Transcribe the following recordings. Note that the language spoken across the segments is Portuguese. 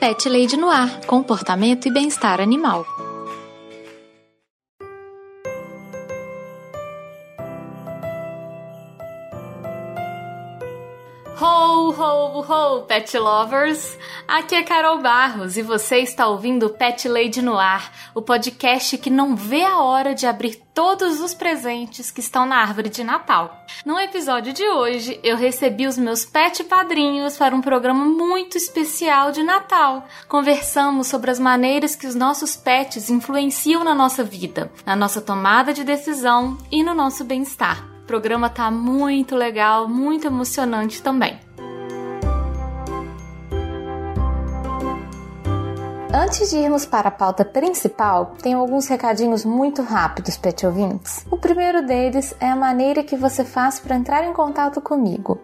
Pet Lady Noir, comportamento e bem-estar animal. Pet lovers! Aqui é Carol Barros e você está ouvindo Pet Lady no Ar, o podcast que não vê a hora de abrir todos os presentes que estão na árvore de Natal. No episódio de hoje, eu recebi os meus pet padrinhos para um programa muito especial de Natal. Conversamos sobre as maneiras que os nossos pets influenciam na nossa vida, na nossa tomada de decisão e no nosso bem-estar programa tá muito legal, muito emocionante também. Antes de irmos para a pauta principal, tenho alguns recadinhos muito rápidos, pet ouvintes. O primeiro deles é a maneira que você faz para entrar em contato comigo.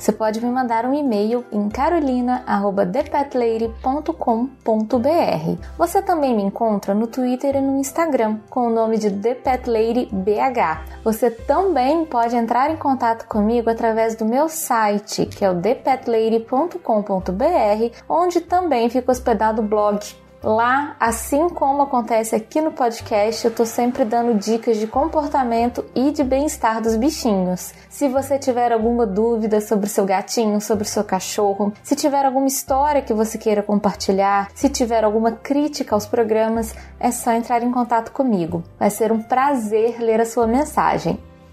Você pode me mandar um e-mail em carolina@thepetlady.com.br. Você também me encontra no Twitter e no Instagram com o nome de ThePetLadyBH. Você também pode entrar em contato comigo através do meu site, que é o thepetlady.com.br, onde também fica hospedado o blog Lá, assim como acontece aqui no podcast, eu tô sempre dando dicas de comportamento e de bem-estar dos bichinhos. Se você tiver alguma dúvida sobre seu gatinho, sobre seu cachorro, se tiver alguma história que você queira compartilhar, se tiver alguma crítica aos programas, é só entrar em contato comigo. Vai ser um prazer ler a sua mensagem.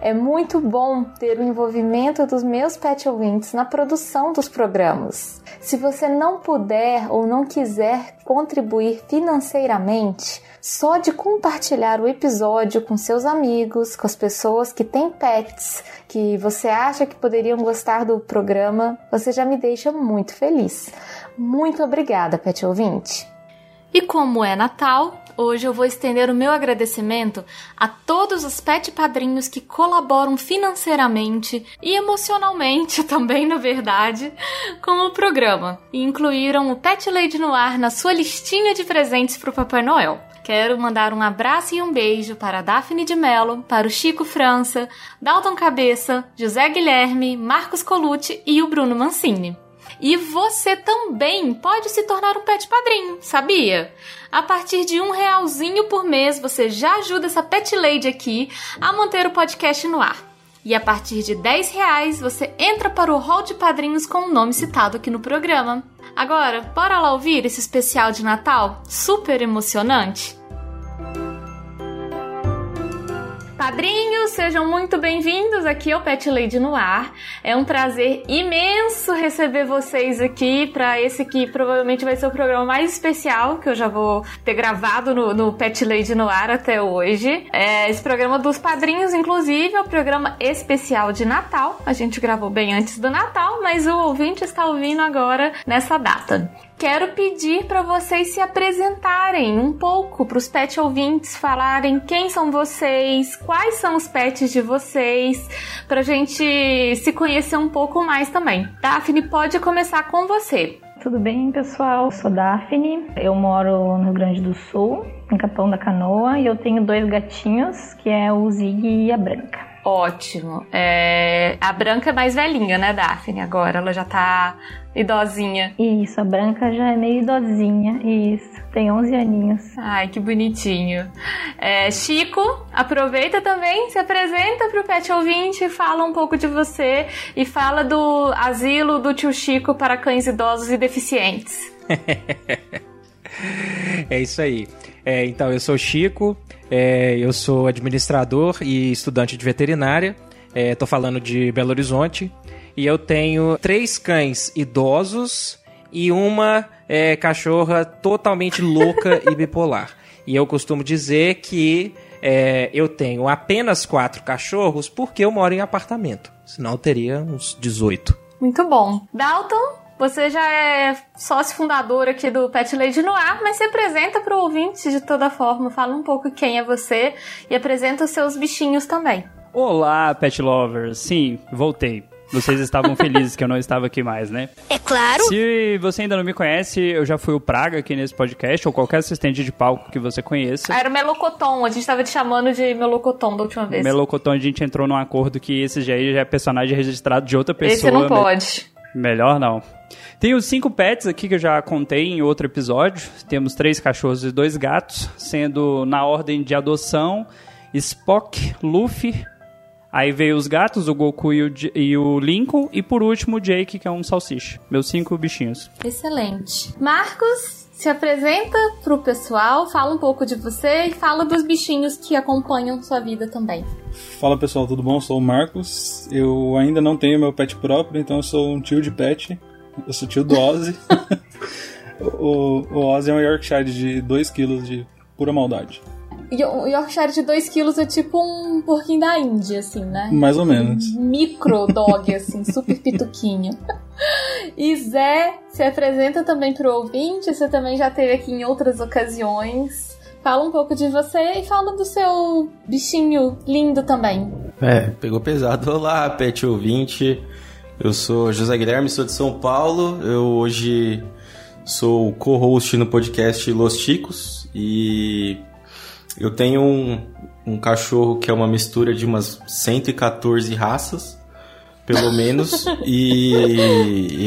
É muito bom ter o envolvimento dos meus pet ouvintes na produção dos programas. Se você não puder ou não quiser contribuir financeiramente, só de compartilhar o episódio com seus amigos, com as pessoas que têm pets, que você acha que poderiam gostar do programa, você já me deixa muito feliz. Muito obrigada, pet ouvinte! E como é Natal, hoje eu vou estender o meu agradecimento a todos os pet padrinhos que colaboram financeiramente e emocionalmente também, na verdade, com o programa e incluíram o Pet Lady no ar na sua listinha de presentes para o Papai Noel. Quero mandar um abraço e um beijo para Daphne de Mello, para o Chico França, Dalton Cabeça, José Guilherme, Marcos Colucci e o Bruno Mancini. E você também pode se tornar um pet padrinho, sabia? A partir de um realzinho por mês, você já ajuda essa pet lady aqui a manter o podcast no ar. E a partir de 10 reais, você entra para o hall de padrinhos com o nome citado aqui no programa. Agora, bora lá ouvir esse especial de Natal super emocionante? Padrinhos, sejam muito bem-vindos aqui ao Pet Lady no Ar. É um prazer imenso receber vocês aqui para esse que provavelmente vai ser o programa mais especial que eu já vou ter gravado no, no Pet Lady no Ar até hoje. É esse programa dos padrinhos, inclusive, é o programa especial de Natal. A gente gravou bem antes do Natal, mas o ouvinte está ouvindo agora nessa data quero pedir para vocês se apresentarem um pouco para os pet ouvintes, falarem quem são vocês, quais são os pets de vocês, para a gente se conhecer um pouco mais também. Daphne, pode começar com você. Tudo bem, pessoal? Eu sou Daphne, eu moro no Rio Grande do Sul, em Capão da Canoa, e eu tenho dois gatinhos, que é o Zig e a Branca. Ótimo. É... A Branca é mais velhinha, né, Daphne? Agora ela já tá idosinha. Isso, a Branca já é meio idosinha. Isso, tem 11 aninhos. Ai, que bonitinho. É, Chico, aproveita também, se apresenta pro Pet Ouvinte, fala um pouco de você e fala do asilo do tio Chico para cães idosos e deficientes. é isso aí. É, então, eu sou Chico, é, eu sou administrador e estudante de veterinária. Estou é, falando de Belo Horizonte. E eu tenho três cães idosos e uma é, cachorra totalmente louca e bipolar. E eu costumo dizer que é, eu tenho apenas quatro cachorros porque eu moro em apartamento. Senão eu teria uns 18. Muito bom. Dalton, você já é sócio fundador aqui do Pet Lady no ar, mas se apresenta para o ouvinte de toda forma. Fala um pouco quem é você e apresenta os seus bichinhos também. Olá, pet lovers. Sim, voltei. Vocês estavam felizes que eu não estava aqui mais, né? É claro. Se você ainda não me conhece, eu já fui o Praga aqui nesse podcast, ou qualquer assistente de palco que você conheça. Era o Melocoton, a gente estava te chamando de Melocoton da última vez. Melocoton, a gente entrou num acordo que esse já é personagem registrado de outra pessoa. Esse não pode. Melhor não. Tenho cinco pets aqui que eu já contei em outro episódio. Temos três cachorros e dois gatos, sendo na ordem de adoção Spock, Luffy, Aí veio os gatos, o Goku e o, e o, Lincoln. E por último o Jake, que é um salsicha. Meus cinco bichinhos. Excelente. Marcos, se apresenta pro pessoal, fala um pouco de você e fala dos bichinhos que acompanham sua vida também. Fala pessoal, tudo bom? Eu sou o Marcos. Eu ainda não tenho meu pet próprio, então eu sou um tio de pet. Eu sou tio do Ozzy. o, o Ozzy é um Yorkshire de 2 kg de pura maldade. O Yorkshire de 2 quilos é tipo um porquinho da Índia, assim, né? Mais ou menos. Um micro dog, assim, super pituquinho. E Zé se apresenta também pro ouvinte, você também já teve aqui em outras ocasiões. Fala um pouco de você e fala do seu bichinho lindo também. É, pegou pesado. Olá, pet ouvinte. Eu sou José Guilherme, sou de São Paulo. Eu hoje sou co-host no podcast Los Chicos e eu tenho um, um cachorro que é uma mistura de umas 114 raças, pelo menos, e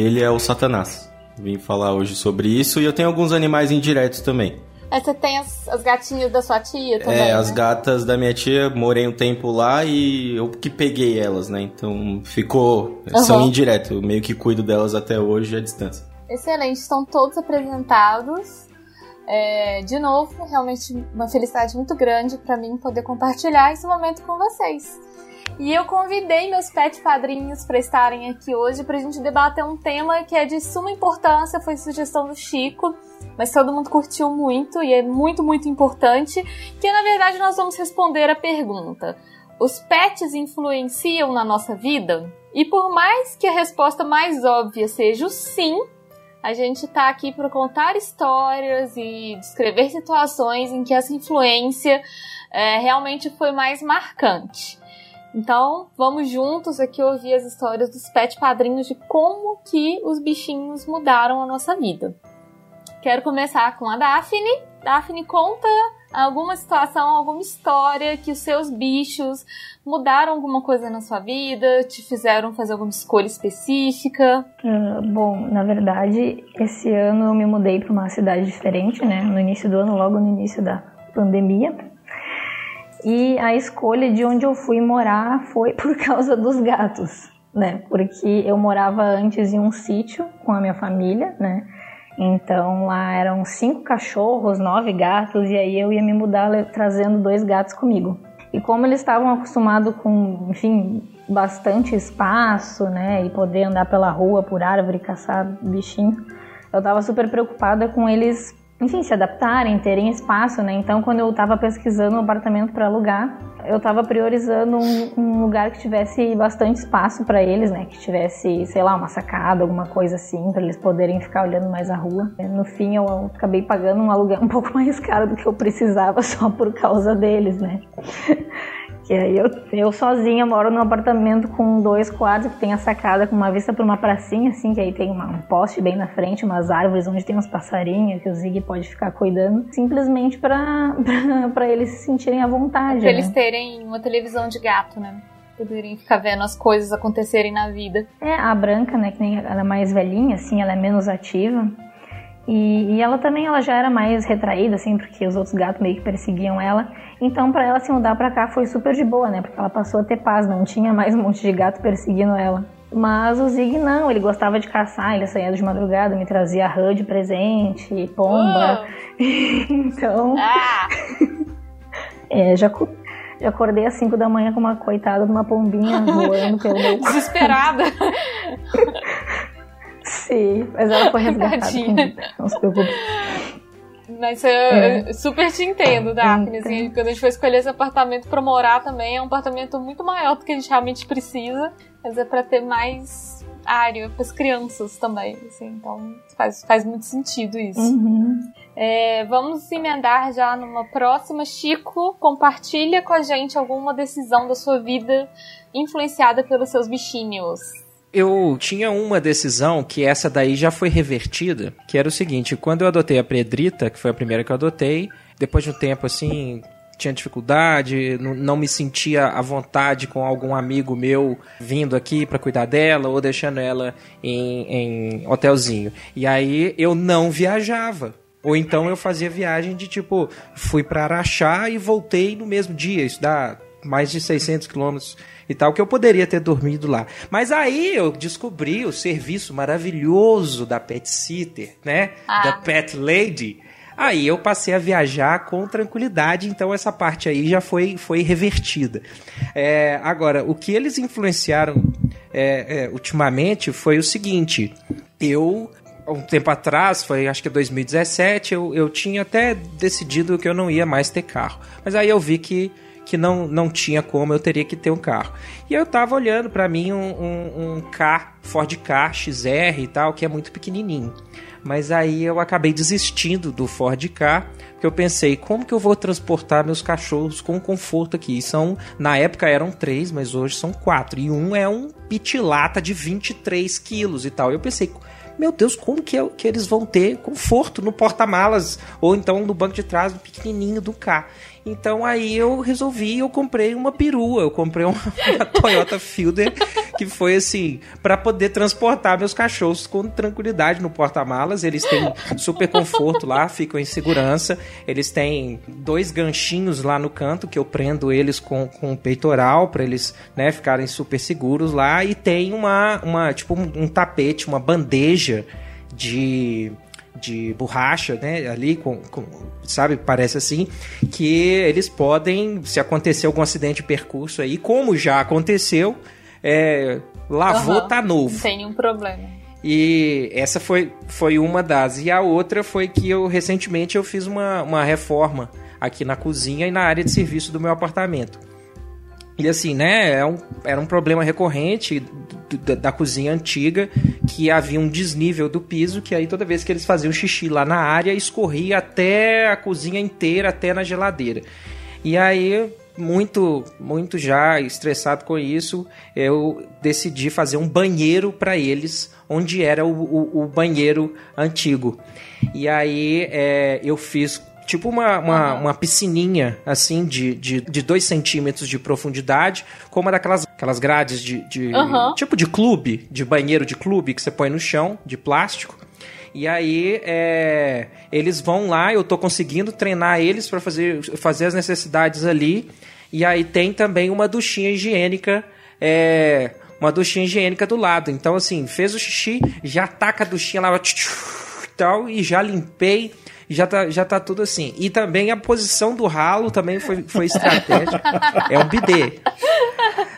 ele é o Satanás. Vim falar hoje sobre isso e eu tenho alguns animais indiretos também. Mas você tem as, as gatinhas da sua tia também? É, né? as gatas da minha tia, morei um tempo lá e eu que peguei elas, né? Então ficou. Uhum. São indireto, eu meio que cuido delas até hoje à distância. Excelente, estão todos apresentados. É, de novo, realmente uma felicidade muito grande para mim poder compartilhar esse momento com vocês. E eu convidei meus pet padrinhos para estarem aqui hoje para a gente debater um tema que é de suma importância, foi sugestão do Chico, mas todo mundo curtiu muito e é muito, muito importante, que na verdade nós vamos responder a pergunta: os pets influenciam na nossa vida? E por mais que a resposta mais óbvia seja o sim, a gente está aqui para contar histórias e descrever situações em que essa influência é, realmente foi mais marcante. Então, vamos juntos aqui ouvir as histórias dos pet padrinhos de como que os bichinhos mudaram a nossa vida. Quero começar com a Daphne. Daphne, conta alguma situação, alguma história que os seus bichos mudaram alguma coisa na sua vida, te fizeram fazer alguma escolha específica? Uh, bom, na verdade, esse ano eu me mudei para uma cidade diferente, né? No início do ano, logo no início da pandemia. E a escolha de onde eu fui morar foi por causa dos gatos, né? Porque eu morava antes em um sítio com a minha família, né? Então lá eram cinco cachorros, nove gatos, e aí eu ia me mudar trazendo dois gatos comigo. E como eles estavam acostumados com, enfim, bastante espaço, né, e poder andar pela rua, por árvore, caçar bichinho, eu estava super preocupada com eles enfim, se adaptarem, terem espaço, né? Então, quando eu estava pesquisando um apartamento para alugar, eu estava priorizando um, um, lugar que tivesse bastante espaço para eles, né? Que tivesse, sei lá, uma sacada, alguma coisa assim, para eles poderem ficar olhando mais a rua. No fim, eu acabei pagando um aluguel um pouco mais caro do que eu precisava só por causa deles, né? Que aí eu, eu sozinha moro num apartamento com dois quartos que tem a sacada com uma vista para uma pracinha, assim, que aí tem uma, um poste bem na frente, umas árvores onde tem uns passarinhos que o Zig pode ficar cuidando, simplesmente para eles se sentirem à vontade. Pra né? eles terem uma televisão de gato, né? Poderem ficar vendo as coisas acontecerem na vida. É, a Branca, né, que nem ela é mais velhinha, assim, ela é menos ativa. E, e, ela também ela já era mais retraída, assim, porque os outros gatos meio que perseguiam ela. Então, para ela se mudar para cá foi super de boa, né? Porque ela passou a ter paz, não tinha mais um monte de gato perseguindo ela. Mas o Zig não, ele gostava de caçar, ele saía de madrugada, me trazia rã de presente, pomba. Então. Ah! é, já, já acordei às 5 da manhã com uma coitada de uma pombinha voando pelo meu. Desesperada! Sim, mas ela foi resgatada. não se preocupe. Mas eu, é. eu super te entendo, Daphne. Assim, quando a gente foi escolher esse apartamento pra morar também, é um apartamento muito maior do que a gente realmente precisa. Mas é pra ter mais área para as crianças também. Assim, então faz, faz muito sentido isso. Uhum. É, vamos emendar já numa próxima. Chico, compartilha com a gente alguma decisão da sua vida influenciada pelos seus bichinhos. Eu tinha uma decisão que essa daí já foi revertida, que era o seguinte, quando eu adotei a Pedrita, que foi a primeira que eu adotei, depois de um tempo assim, tinha dificuldade, não, me sentia à vontade com algum amigo meu vindo aqui para cuidar dela ou deixando ela em, em hotelzinho. E aí eu não viajava. Ou então eu fazia viagem de tipo, fui para Araxá e voltei no mesmo dia. Isso dá mais de 600 quilômetros e tal, que eu poderia ter dormido lá. Mas aí eu descobri o serviço maravilhoso da Pet Sitter, né? Ah. Da Pet Lady. Aí eu passei a viajar com tranquilidade, então essa parte aí já foi, foi revertida. É, agora, o que eles influenciaram é, é, ultimamente foi o seguinte: eu um tempo atrás, foi acho que 2017, eu, eu tinha até decidido que eu não ia mais ter carro. Mas aí eu vi que que não, não tinha como, eu teria que ter um carro. E eu tava olhando para mim um, um, um K, Ford K XR e tal, que é muito pequenininho. Mas aí eu acabei desistindo do Ford K, porque eu pensei, como que eu vou transportar meus cachorros com conforto aqui? São, na época eram três, mas hoje são quatro. E um é um pitilata de 23 quilos e tal. Eu pensei, meu Deus, como que, é, que eles vão ter conforto no porta-malas ou então no banco de trás pequenininho do carro? Então aí eu resolvi, eu comprei uma perua, eu comprei uma, uma Toyota Fielder que foi assim, para poder transportar meus cachorros com tranquilidade no porta-malas. Eles têm super conforto lá, ficam em segurança. Eles têm dois ganchinhos lá no canto que eu prendo eles com, com peitoral para eles, né, ficarem super seguros lá e tem uma uma tipo um, um tapete, uma bandeja de de borracha, né? Ali, com, com, sabe? Parece assim. Que eles podem, se acontecer algum acidente de percurso aí, como já aconteceu, é, lavou, uhum. tá novo. Não tem nenhum problema. E essa foi, foi uma das. E a outra foi que eu recentemente eu fiz uma, uma reforma aqui na cozinha e na área de serviço do meu apartamento. E assim, né, é era um problema recorrente da, da, cozinha antiga, que havia um desnível do piso, que aí toda vez que eles faziam xixi lá na área, escorria até a cozinha inteira, até na geladeira. E aí, muito, muito já estressado com isso, eu decidi fazer um banheiro para eles, onde era o, o, o, banheiro antigo. E aí é, eu fiz tipo uma, uma, uma, piscininha, assim, de, de, de dois centímetros de profundidade, com uma daquelas aquelas grades de, de uhum. tipo de clube, de banheiro de clube, que você põe no chão, de plástico. E aí é, eles vão lá, eu tô conseguindo treinar eles para fazer, fazer as necessidades ali. E aí tem também uma duchinha higiênica, é, uma duchinha higiênica do lado. Então, assim, fez o xixi, já taca a duchinha lá, tal, e já limpei já tá, já tá tudo assim. E também a posição do ralo também foi, foi estratégica. é um bidê.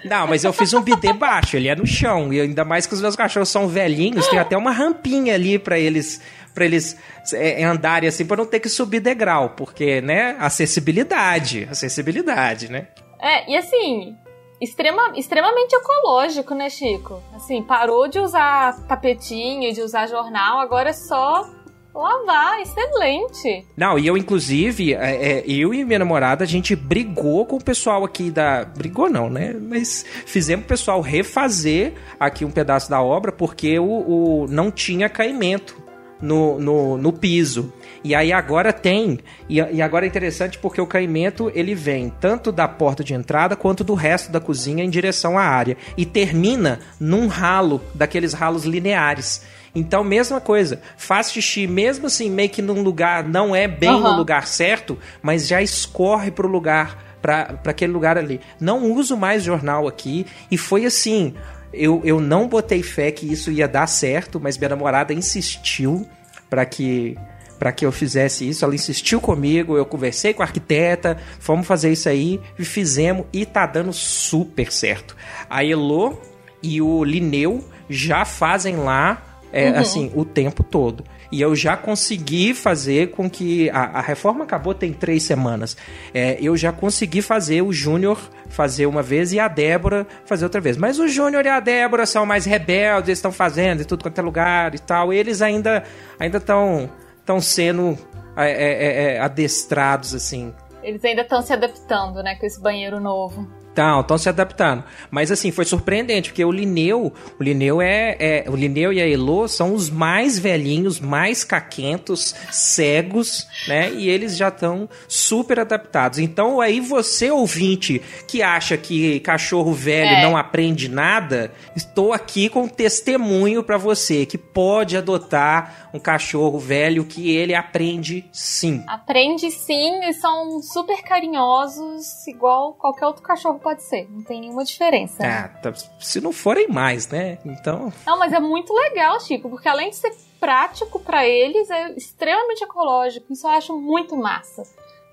Não, mas eu fiz um bidê baixo, ele é no chão. E ainda mais que os meus cachorros são velhinhos, tem até uma rampinha ali para eles para eles é, andarem assim, para não ter que subir degrau, porque, né, acessibilidade, acessibilidade, né? É, e assim, extrema, extremamente ecológico, né, Chico? Assim, parou de usar tapetinho, de usar jornal, agora é só Lavar, excelente. Não, e eu, inclusive, é, é, eu e minha namorada, a gente brigou com o pessoal aqui da. Brigou não, né? Mas fizemos o pessoal refazer aqui um pedaço da obra porque o, o não tinha caimento no, no, no piso. E aí agora tem, e, e, agora é interessante porque o caimento ele vem tanto da porta de entrada quanto do resto da cozinha em direção à área e termina num ralo, daqueles ralos lineares. Então, mesma coisa, faz xixi mesmo assim, meio que num lugar, não é bem uhum. no lugar certo, mas já escorre pro lugar, para aquele lugar ali. Não uso mais jornal aqui, e foi assim, eu, eu não botei fé que isso ia dar certo, mas minha namorada insistiu para que para que eu fizesse isso. Ela insistiu comigo, eu conversei com a arquiteta, fomos fazer isso aí e fizemos e tá dando super certo. A Elo e o Lineu já fazem lá é, uhum. assim, o tempo todo. e eu já consegui fazer com que. A, a reforma acabou tem três semanas. É, eu já consegui fazer o Júnior fazer uma vez e a Débora fazer outra vez. Mas o Júnior e a Débora são mais rebeldes, eles estão fazendo e tudo quanto é lugar e tal. Eles ainda ainda estão estão sendo é, é, é, é, adestrados assim. Eles ainda estão se adaptando, né, com esse banheiro novo. Estão, estão se adaptando. Mas assim, foi surpreendente, porque o Lineu, o Lineu é, é, O Lineu e a Elo são os mais velhinhos, mais caquentos, cegos, né? E eles já estão super adaptados. Então, aí você, ouvinte, que acha que cachorro velho é. não aprende nada, estou aqui com um testemunho para você que pode adotar um cachorro velho que ele aprende sim. Aprende sim e são super carinhosos, igual qualquer outro cachorro pode ser. Não tem nenhuma diferença. Ah, tá, se não forem mais, né? Então. Não, mas é muito legal, Chico, porque além de ser prático para eles, é extremamente ecológico. Isso eu acho muito massa.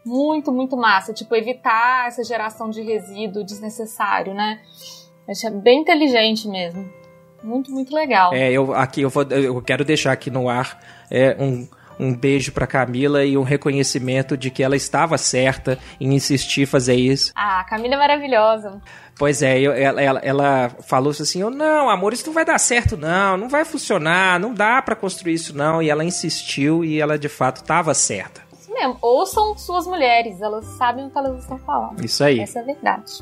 Muito, muito massa. Tipo, evitar essa geração de resíduo desnecessário, né? Acho é bem inteligente mesmo. Muito, muito legal. É, eu aqui eu, vou, eu quero deixar aqui no ar é, um, um beijo para Camila e um reconhecimento de que ela estava certa em insistir fazer isso. Ah, Camila é maravilhosa. Pois é, eu, ela, ela, ela, falou assim: eu, não, amor, isso não vai dar certo, não, não vai funcionar, não dá para construir isso, não. E ela insistiu e ela de fato estava certa. Isso mesmo, ouçam suas mulheres, elas sabem o que elas estão falando. Isso aí. Essa é a verdade.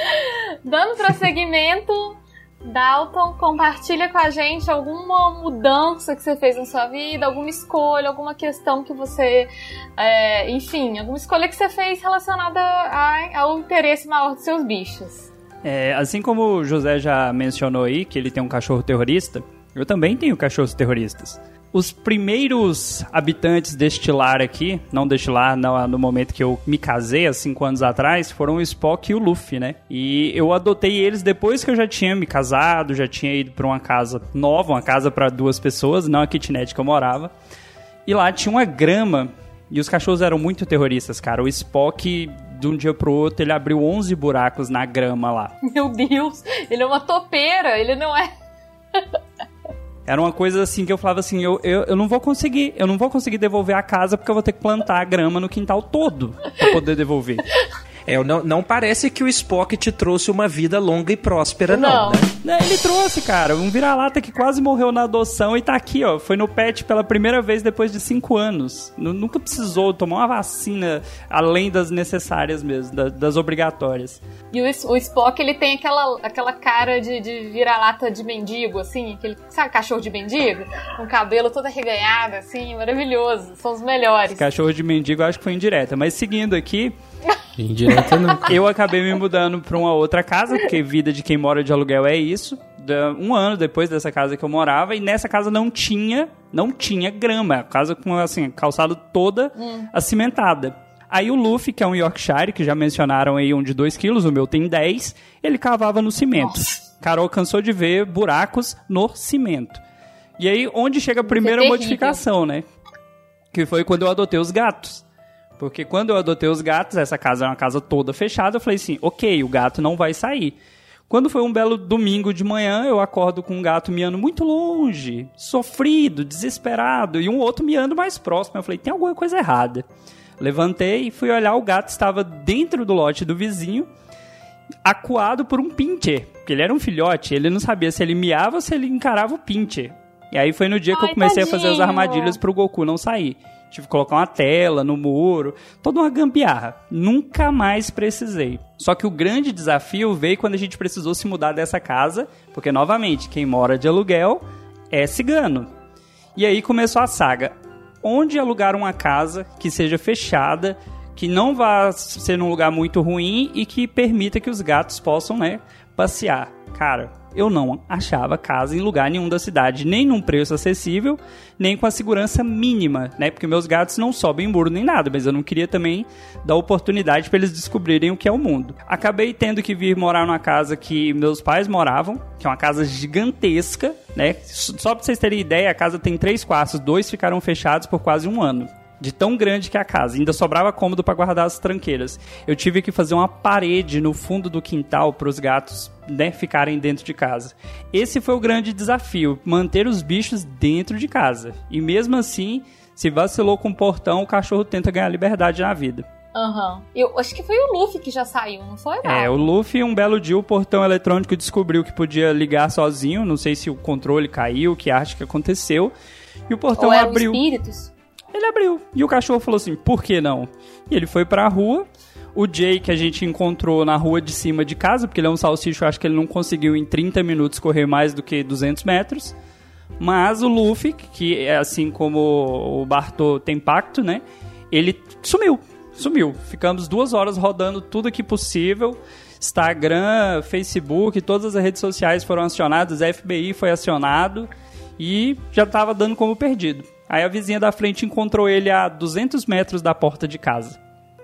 Dando prosseguimento. Dalton, compartilha com a gente alguma mudança que você fez na sua vida, alguma escolha, alguma questão que você. É, enfim, alguma escolha que você fez relacionada a, ao interesse maior dos seus bichos. É, assim como o José já mencionou aí, que ele tem um cachorro terrorista, eu também tenho cachorros terroristas. Os primeiros habitantes deste lar aqui, não deste lar no, no momento que eu me casei, há cinco anos atrás, foram o Spock e o Luffy, né? E eu adotei eles depois que eu já tinha me casado, já tinha ido para uma casa nova, uma casa para duas pessoas, não a kitnet que eu morava. E lá tinha uma grama e os cachorros eram muito terroristas, cara. O Spock, de um dia pro outro, ele abriu 11 buracos na grama lá. Meu Deus, ele é uma topeira, ele não é. Era uma coisa assim que eu falava assim, eu, eu, eu não vou conseguir, eu não vou conseguir devolver a casa porque eu vou ter que plantar a grama no quintal todo para poder devolver. É, não, não parece que o Spock te trouxe uma vida longa e próspera, não. não né? Ele trouxe, cara, um vira-lata que quase morreu na adoção e tá aqui, ó. Foi no pet pela primeira vez depois de cinco anos. Nunca precisou tomar uma vacina além das necessárias mesmo, das, das obrigatórias. E o, o, Spock, ele tem aquela, aquela cara de, de vira-lata de mendigo, assim, aquele, sabe, cachorro de mendigo? Com cabelo todo arreganhado, assim, maravilhoso. São os melhores. Esse cachorro de mendigo eu acho que foi indireta. Mas seguindo aqui, Indireta não. Eu acabei me mudando para uma outra casa, porque vida de quem mora de aluguel é isso. Um ano depois dessa casa que eu morava, e nessa casa não tinha, não tinha grama. A casa com assim, calçada toda hum. acimentada. Aí o Luffy, que é um Yorkshire, que já mencionaram aí um de 2 quilos, o meu tem 10, ele cavava no cimento. Nossa. Carol cansou de ver buracos no cimento. E aí, onde chega a primeira é modificação, né? Que foi quando eu adotei os gatos. Porque quando eu adotei os gatos, essa casa é uma casa toda fechada, eu falei assim, ok, o gato não vai sair. Quando foi um belo domingo de manhã, eu acordo com um gato miando muito longe, sofrido, desesperado, e um outro miando mais próximo. Eu falei, tem alguma coisa errada. Levantei e fui olhar, o gato estava dentro do lote do vizinho, acuado por um pincher. Porque ele era um filhote, ele não sabia se ele miava ou se ele encarava o pincher. E aí foi no dia Ai, que eu comecei tadinho. a fazer as armadilhas para o Goku não sair. Tive que colocar uma tela no muro, toda uma gambiarra. Nunca mais precisei. Só que o grande desafio veio quando a gente precisou se mudar dessa casa, porque novamente, quem mora de aluguel é cigano. E aí começou a saga. Onde alugar uma casa que seja fechada, que não vá ser num lugar muito ruim e que permita que os gatos possam, né, passear. Cara, eu não achava casa em lugar nenhum da cidade, nem num preço acessível, nem com a segurança mínima, né? Porque meus gatos não sobem muro nem nada, mas eu não queria também dar oportunidade para eles descobrirem o que é o mundo. Acabei tendo que vir morar numa casa que meus pais moravam, que é uma casa gigantesca, né? Só para vocês terem ideia, a casa tem três quartos, dois ficaram fechados por quase um ano. De tão grande que é a casa. Ainda sobrava cômodo para guardar as tranqueiras. Eu tive que fazer uma parede no fundo do quintal para os gatos né, ficarem dentro de casa. Esse foi o grande desafio, manter os bichos dentro de casa. E mesmo assim, se vacilou com o portão, o cachorro tenta ganhar liberdade na vida. Aham. Uhum. Eu acho que foi o Luffy que já saiu, não foi? Val? É, o Luffy, um belo dia, o portão eletrônico descobriu que podia ligar sozinho. Não sei se o controle caiu, que arte que aconteceu. E o portão Ou eram abriu. espíritos? Ele abriu. E o cachorro falou assim: por que não? E ele foi pra rua. O Jay, que a gente encontrou na rua de cima de casa, porque ele é um salsicho, eu acho que ele não conseguiu em 30 minutos correr mais do que 200 metros. Mas o Luffy, que é assim como o Bartô tem pacto, né? Ele sumiu. Sumiu. Ficamos duas horas rodando tudo que possível. Instagram, Facebook, todas as redes sociais foram acionadas, FBI foi acionado e já estava dando como perdido. Aí a vizinha da frente encontrou ele a 200 metros da porta de casa.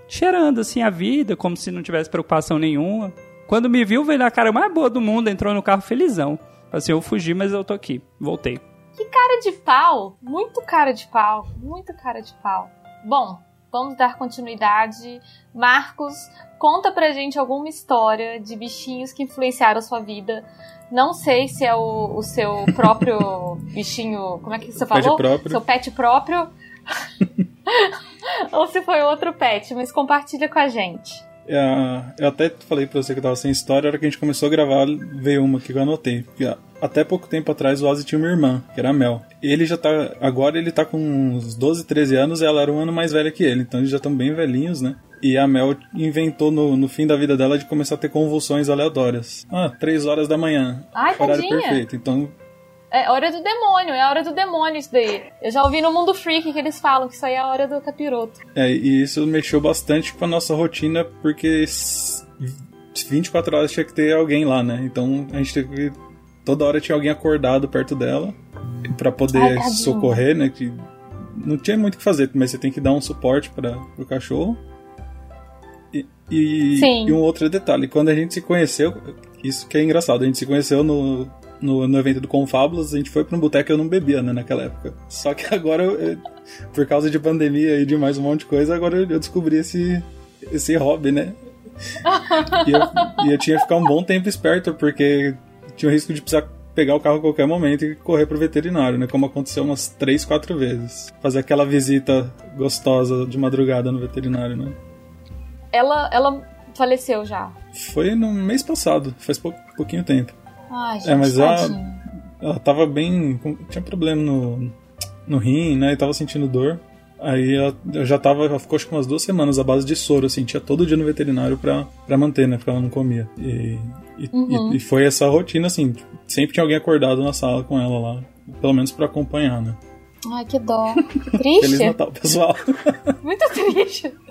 Cheirando assim a vida, como se não tivesse preocupação nenhuma. Quando me viu, veio na cara mais boa do mundo, entrou no carro felizão. Assim, eu fugi, mas eu tô aqui. Voltei. Que cara de pau! Muito cara de pau. Muito cara de pau. Bom, vamos dar continuidade. Marcos, conta pra gente alguma história de bichinhos que influenciaram a sua vida. Não sei se é o, o seu próprio bichinho. Como é que você falou? Pet. Seu pet próprio. Ou se foi outro pet, mas compartilha com a gente. É, eu até falei pra você que eu tava sem história, a hora que a gente começou a gravar, veio uma que eu anotei. Até pouco tempo atrás o Ozzy tinha uma irmã, que era a Mel. Ele já tá. Agora ele tá com uns 12, 13 anos e ela era um ano mais velha que ele, então eles já estão bem velhinhos, né? E a Mel inventou no, no fim da vida dela de começar a ter convulsões aleatórias. Ah, 3 horas da manhã. Ai, horário tadinha. perfeito. Então É hora do demônio, é a hora do demônio isso daí. Eu já ouvi no Mundo Freak que eles falam que isso aí é a hora do capiroto. É, e isso mexeu bastante com a nossa rotina, porque s- 24 horas tinha que ter alguém lá, né? Então a gente teve que. Toda hora tinha alguém acordado perto dela pra Ai, poder tadinho. socorrer, né? Que não tinha muito o que fazer, mas você tem que dar um suporte para o cachorro. E, e, e um outro detalhe, quando a gente se conheceu, isso que é engraçado, a gente se conheceu no, no, no evento do Confábulas, a gente foi pra um boteco e eu não bebia, né, naquela época. Só que agora, eu- por causa de pandemia e de mais um monte de coisa, agora eu eu descobri esse, esse hobby, né? e, eu, e eu tinha que ficar um bom tempo esperto, porque tinha o risco de precisar pegar o carro a qualquer momento e correr pro veterinário, né? Como aconteceu umas três, quatro vezes. Fazer aquela visita gostosa de madrugada no veterinário, né? Ela, ela faleceu já. Foi no mês passado, faz pou, pouquinho tempo. Ai, gente, É, mas ela-. Ela tava bem. tinha problema no, no rim, né? E tava sentindo dor. Aí ela, eu já tava. Ela ficou acho que umas duas semanas à base de soro, assim, tinha todo dia no veterinário pra, pra manter, né? Porque ela não comia. E, e, Uhum. e- e foi essa rotina, assim. Sempre tinha alguém acordado na sala com ela lá. Pelo menos pra acompanhar, né? Ai, que dó. Que Feliz triste. Natal, pessoal. Muito triste.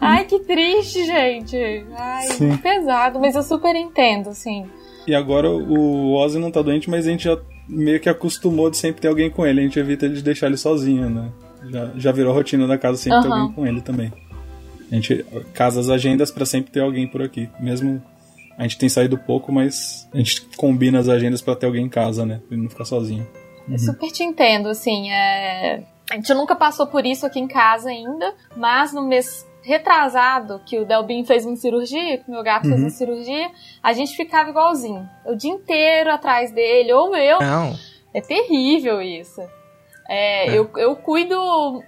Ai, que triste, gente. Ai, Sim. pesado, mas eu super entendo, assim. E agora o Ozzy não tá doente, mas a gente já meio que acostumou de sempre ter alguém com ele. A gente evita de deixar ele sozinho, né? Já, já virou rotina da casa sempre ter Aham. alguém com ele também. A gente casa as agendas pra sempre ter alguém por aqui. Mesmo a gente tem saído pouco, mas a gente combina as agendas pra ter alguém em casa, né? Pra ele não ficar sozinho. Eu super te entendo, assim, é... A gente nunca passou por isso aqui em casa ainda, mas no mês retrasado, que o Delbin fez uma cirurgia, que o meu gato fez Uhum. uma cirurgia, a gente ficava igualzinho. O dia inteiro atrás dele, ou eu. Não. É terrível isso. É, Eu, eu cuido,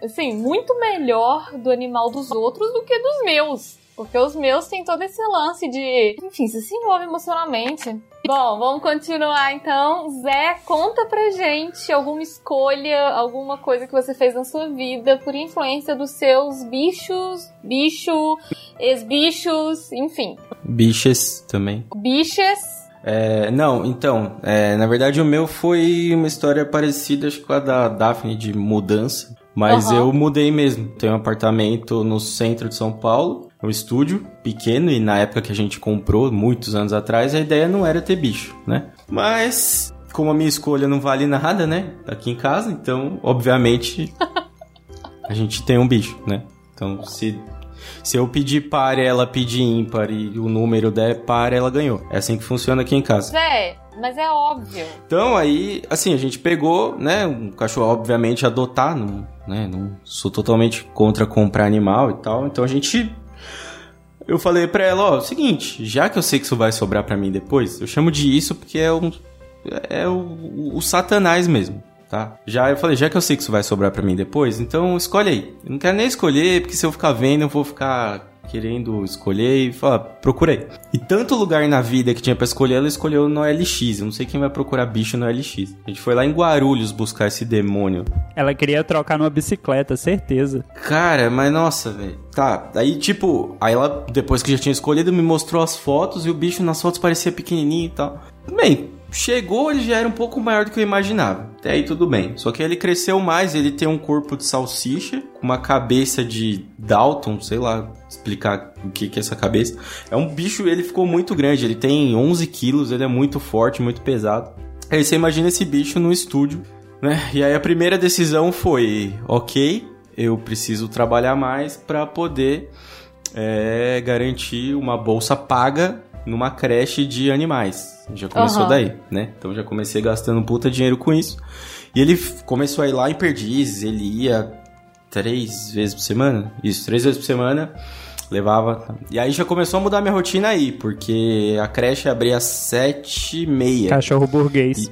assim, muito melhor do animal dos outros do que dos meus. Porque os meus têm todo esse lance de. Enfim, você se envolve emocionalmente. Bom, vamos continuar então. Zé, conta pra gente alguma escolha, alguma coisa que você fez na sua vida por influência dos seus bichos, bicho, ex-bichos, enfim. Bichas também. Bichas. É, não, então, é, na verdade o meu foi uma história parecida acho, com a da Daphne de mudança, mas Aham. eu mudei mesmo. Tenho um apartamento no centro de São Paulo, um estúdio pequeno, e na época que a gente comprou, muitos anos atrás, a ideia não era ter bicho, né? Mas, como a minha escolha não vale nada, né? Aqui em casa, então, obviamente, a gente tem um bicho, né? Então, se se eu pedir par e ela pedir ímpar e o número der par, ela ganhou. É assim que funciona aqui em casa. Zé, Mas é óbvio. Então aí, assim, a gente pegou, né? Um cachorro, obviamente, adotar, não, né? Não sou totalmente contra comprar animal e tal. Então a gente. Eu falei pra ela, ó, seguinte, já que eu sei que isso vai sobrar pra mim depois, eu chamo de isso porque é um. É o, o satanás mesmo tá? Já eu falei, já que eu sei que isso vai sobrar para mim depois, então escolhe aí. Eu não quero nem escolher, porque se eu ficar vendo, eu vou ficar querendo escolher e falar, procurei. E tanto lugar na vida que tinha para escolher, ela escolheu no LX. Eu não sei quem vai procurar bicho no LX. A gente foi lá em Guarulhos buscar esse demônio. Ela queria trocar numa bicicleta, certeza. Cara, mas nossa, velho. Tá, aí tipo, aí ela, depois que já tinha escolhido, me mostrou as fotos e o bicho nas fotos parecia pequenininho e tal. Bem, Chegou, ele já era um pouco maior do que eu imaginava. Até aí tudo bem. Só que ele cresceu mais, ele tem um corpo de salsicha, uma cabeça de Dalton, sei lá explicar o que, que é essa cabeça. É um bicho, ele ficou muito grande, ele tem 11 quilos, ele é muito forte, muito pesado. Aí você imagina esse bicho no estúdio, né? E aí a primeira decisão foi, ok, eu preciso trabalhar mais para poder é, garantir uma bolsa paga numa creche de animais. Já começou uhum. daí, né? Então já comecei gastando puta dinheiro com isso. E ele começou a ir lá em Perdizes, ele ia três vezes por semana. Isso, três vezes por semana. Levava. E aí já começou a mudar minha rotina aí, porque a creche abria às sete e meia. Cachorro burguês. E,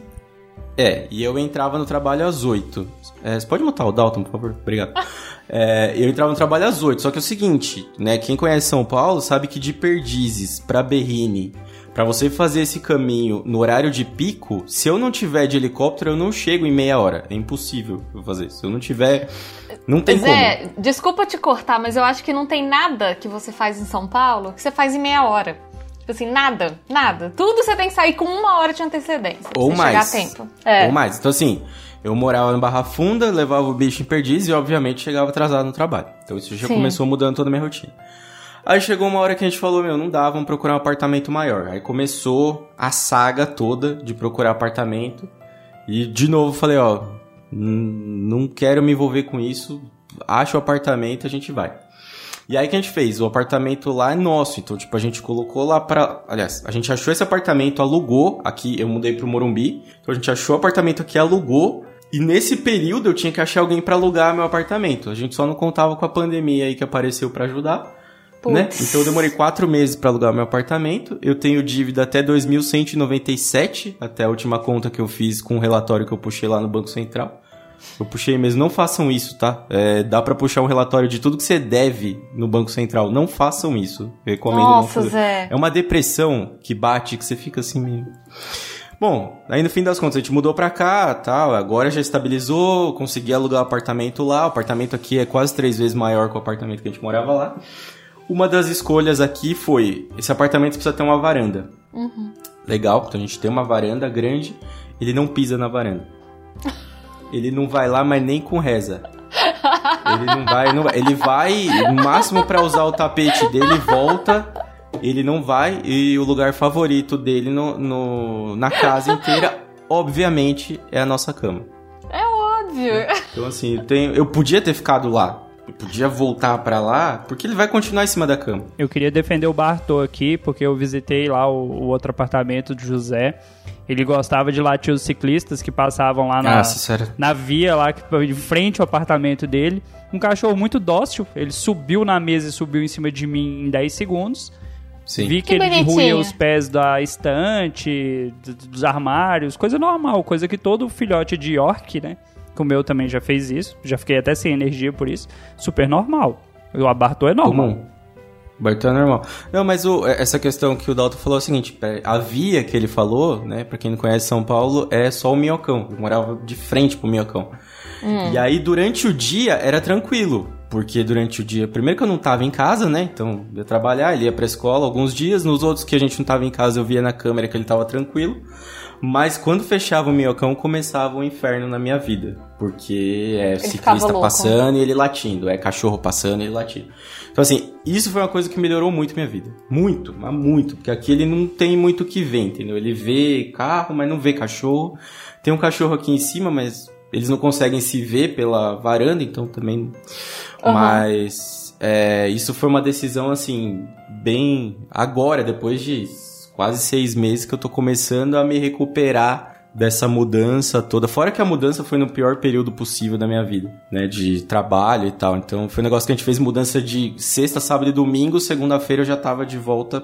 é, e eu entrava no trabalho às oito. É, você pode mutar o Dalton, por favor? Obrigado. É, eu entrava no trabalho às 8, só que é o seguinte, né? Quem conhece São Paulo sabe que de Perdizes para Berrini para você fazer esse caminho no horário de pico, se eu não tiver de helicóptero, eu não chego em meia hora. É impossível eu fazer. Se eu não tiver, não tem Zé, como. desculpa te cortar, mas eu acho que não tem nada que você faz em São Paulo que você faz em meia hora. Tipo assim, nada, nada. Tudo você tem que sair com uma hora de antecedência. Ou mais. Chegar a tempo. É. Ou mais. Então assim, eu morava em Barra Funda, levava o bicho em perdiz e obviamente chegava atrasado no trabalho. Então isso já Sim. começou mudando toda a minha rotina. Aí chegou uma hora que a gente falou, meu, não dá, vamos procurar um apartamento maior. Aí começou a saga toda de procurar apartamento. E de novo falei, ó, não quero me envolver com isso. Acha o apartamento, a gente vai. E aí que a gente fez? O apartamento lá é nosso, então tipo a gente colocou lá para, aliás, a gente achou esse apartamento, alugou aqui, eu mudei pro Morumbi. Então a gente achou o apartamento aqui, alugou e nesse período eu tinha que achar alguém para alugar meu apartamento. A gente só não contava com a pandemia aí que apareceu para ajudar. Né? Então eu demorei quatro meses para alugar meu apartamento. Eu tenho dívida até 2.197, até a última conta que eu fiz com o relatório que eu puxei lá no Banco Central. Eu puxei mesmo, não façam isso, tá? É, dá para puxar um relatório de tudo que você deve no Banco Central. Não façam isso. Eu recomendo Nossa, não fazer. Zé. É uma depressão que bate, que você fica assim meio... Bom, aí no fim das contas a gente mudou pra cá, tal, agora já estabilizou, consegui alugar o apartamento lá, o apartamento aqui é quase três vezes maior que o apartamento que a gente morava lá. Uma das escolhas aqui foi: esse apartamento precisa ter uma varanda. Uhum. Legal, então a gente tem uma varanda grande, ele não pisa na varanda. Ele não vai lá, mas nem com reza. Ele não vai, não vai. Ele vai, no máximo para usar o tapete dele, volta. Ele não vai. E o lugar favorito dele no, no na casa inteira, obviamente, é a nossa cama. É óbvio. Então, assim, eu, tenho, eu podia ter ficado lá podia voltar para lá, porque ele vai continuar em cima da cama. Eu queria defender o Bartô aqui, porque eu visitei lá o, o outro apartamento de José. Ele gostava de latir os ciclistas que passavam lá na, Nossa, na via, lá de frente ao apartamento dele. Um cachorro muito dócil, ele subiu na mesa e subiu em cima de mim em 10 segundos. Sim. Vi que, que ele ruía os pés da estante, dos armários, coisa normal, coisa que todo filhote de York, né? que o meu também já fez isso. Já fiquei até sem energia por isso. Super normal. O abarto é normal. Comum. Bartô é normal. Não, mas o, essa questão que o Dalton falou é o seguinte: a via que ele falou, né, pra quem não conhece São Paulo, é só o Minhocão. Eu morava de frente pro Minhocão. Hum. E aí, durante o dia, era tranquilo. Porque durante o dia, primeiro que eu não tava em casa, né? Então, ia trabalhar, ele ia pra escola alguns dias. Nos outros que a gente não tava em casa, eu via na câmera que ele tava tranquilo. Mas quando fechava o minhocão, começava o inferno na minha vida. Porque é ele ciclista passando e ele latindo, é cachorro passando e ele latindo. Então, assim, isso foi uma coisa que melhorou muito minha vida. Muito, mas muito. Porque aqui ele não tem muito o que ver, entendeu? Ele vê carro, mas não vê cachorro. Tem um cachorro aqui em cima, mas eles não conseguem se ver pela varanda, então também. Uhum. Mas é, isso foi uma decisão, assim, bem. Agora, depois de quase seis meses que eu tô começando a me recuperar dessa mudança toda. Fora que a mudança foi no pior período possível da minha vida, né? De trabalho e tal. Então foi um negócio que a gente fez mudança de sexta, sábado e domingo. Segunda-feira eu já tava de volta.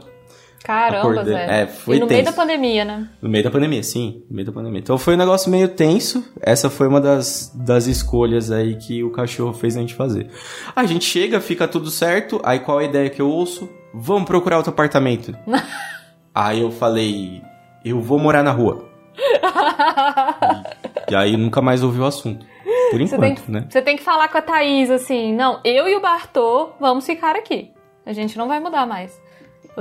Caramba. Zé. É, foi e no meio tenso. da pandemia, né? No meio da pandemia, sim. No meio da pandemia. Então foi um negócio meio tenso. Essa foi uma das, das escolhas aí que o cachorro fez a gente fazer. A gente chega, fica tudo certo. Aí qual a ideia que eu ouço? Vamos procurar outro apartamento. aí eu falei, eu vou morar na rua. E aí nunca mais ouvi o assunto. Por Você tem, enquanto, né? você tem que falar com a Thaís assim, não, eu e o Bartô vamos ficar aqui. A gente não vai mudar mais.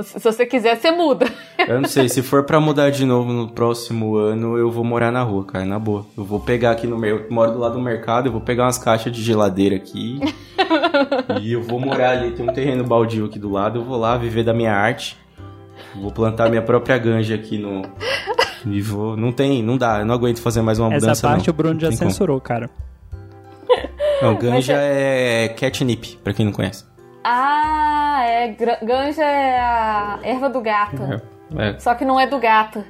Se você quiser, você muda. Eu não sei, se for pra mudar de novo no próximo ano, eu vou morar na rua, cara, na boa. Eu vou pegar aqui no meu, eu moro do lado do mercado, eu vou pegar umas caixas de geladeira aqui. e eu vou morar ali, tem um terreno baldio aqui do lado, eu vou lá viver da minha arte. Vou plantar minha própria ganja aqui no e vou, não tem, não dá, eu não aguento fazer mais uma mudança Essa parte não. o Bruno já tem como. censurou, cara. Não, ganja é catnip, pra quem não conhece. Ah, é. Ganja é a erva do gato. É, Só que não é do gato.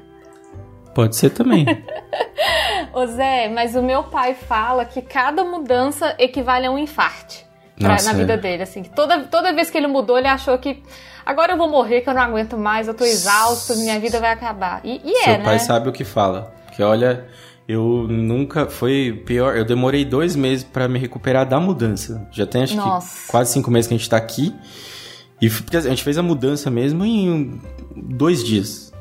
pode ser também. Ô Zé, mas o meu pai fala que cada mudança equivale a um infarte pra- na vida é. dele. Assim, que toda, toda vez que ele mudou, ele achou que agora eu vou morrer, que eu não aguento mais, eu tô exausto, minha vida vai acabar. E, e é, Seu né? pai sabe o que fala. Que olha, eu nunca. Foi pior. Eu demorei dois meses pra me recuperar da mudança. Já tem acho Nossa. que quase cinco meses que a gente tá aqui. E porque a gente fez a mudança mesmo em dois dias.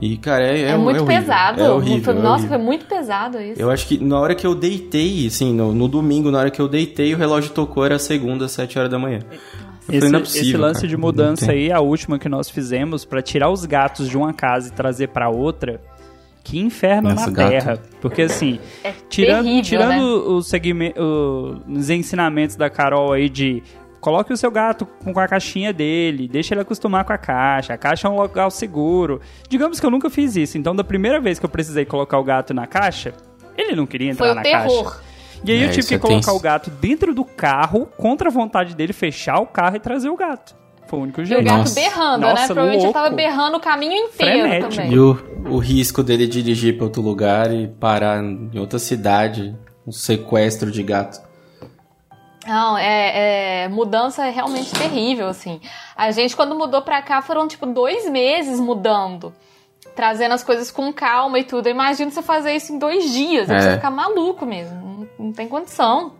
E, cara, é, é, É muito horrível. pesado. É horrível. É Nossa, horrível. foi muito pesado isso. Eu acho que na hora que eu deitei, assim, no, no domingo, na hora que eu deitei, o relógio tocou, era segunda, às sete horas da manhã. Eu falei, Esse, não é possível, esse lance cara. de mudança aí, a última que nós fizemos, pra tirar os gatos de uma casa e trazer pra outra, que inferno Nossa, na gato. terra. Porque assim, É tirando, terrível, tirando né? os, segme- o- os ensinamentos da Carol aí de coloque o seu gato com a caixinha dele, deixa ele acostumar com a caixa, a caixa é um local seguro. Digamos que eu nunca fiz isso, então da primeira vez que eu precisei colocar o gato na caixa, ele não queria entrar Foi o na terror. caixa. E aí É, eu tive que é colocar tenso. o gato dentro do carro, contra a vontade dele, fechar o carro e trazer o gato. Foi o único E o jeito. gato Nossa. berrando, né? Nossa, Provavelmente ele tava louco. berrando o caminho inteiro Frenético. também. E o, o risco dele dirigir pra outro lugar e parar em outra cidade, um sequestro de gato. Não, é, é- mudança é realmente terrível, assim. A gente, quando mudou pra cá, foram, tipo, dois meses mudando. Trazendo as coisas com calma e tudo. Eu imagino você fazer isso em dois dias. É. Você ficar maluco mesmo. Não, não tem condição.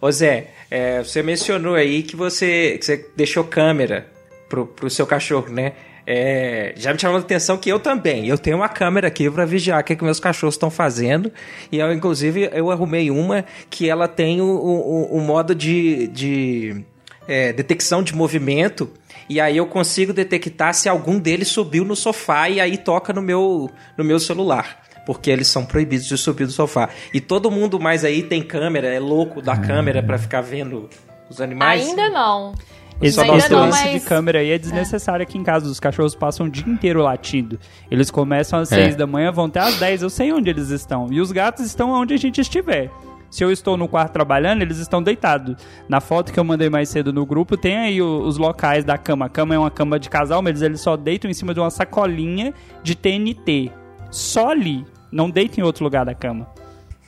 Ô Zé, é, você mencionou aí que você, que você deixou câmera pro, pro seu cachorro, né? É, já me chamou a atenção que eu também. Eu tenho uma câmera aqui pra vigiar o que, que meus cachorros estão fazendo. E eu, inclusive, eu arrumei uma que ela tem o, o, o modo de, de é, detecção de movimento. E aí eu consigo detectar se algum deles subiu no sofá e aí toca no meu, no meu celular. Porque eles são proibidos de subir do sofá. E todo mundo mais aí tem câmera, é louco da câmera pra ficar vendo os animais. Ainda não. Esse, esse lance mas... de câmera aí é desnecessário aqui em casa. Os cachorros passam o dia inteiro latindo. Eles começam às É. 6 da manhã, vão até às 10. Eu sei onde eles estão. E os gatos estão onde a gente estiver. Se eu estou no quarto trabalhando, eles estão deitados. Na foto que eu mandei mais cedo no grupo, tem aí o- os locais da cama. A cama é uma cama de casal, mas eles só deitam em cima de uma sacolinha de TNT. Só ali. Não deitam em outro lugar da cama.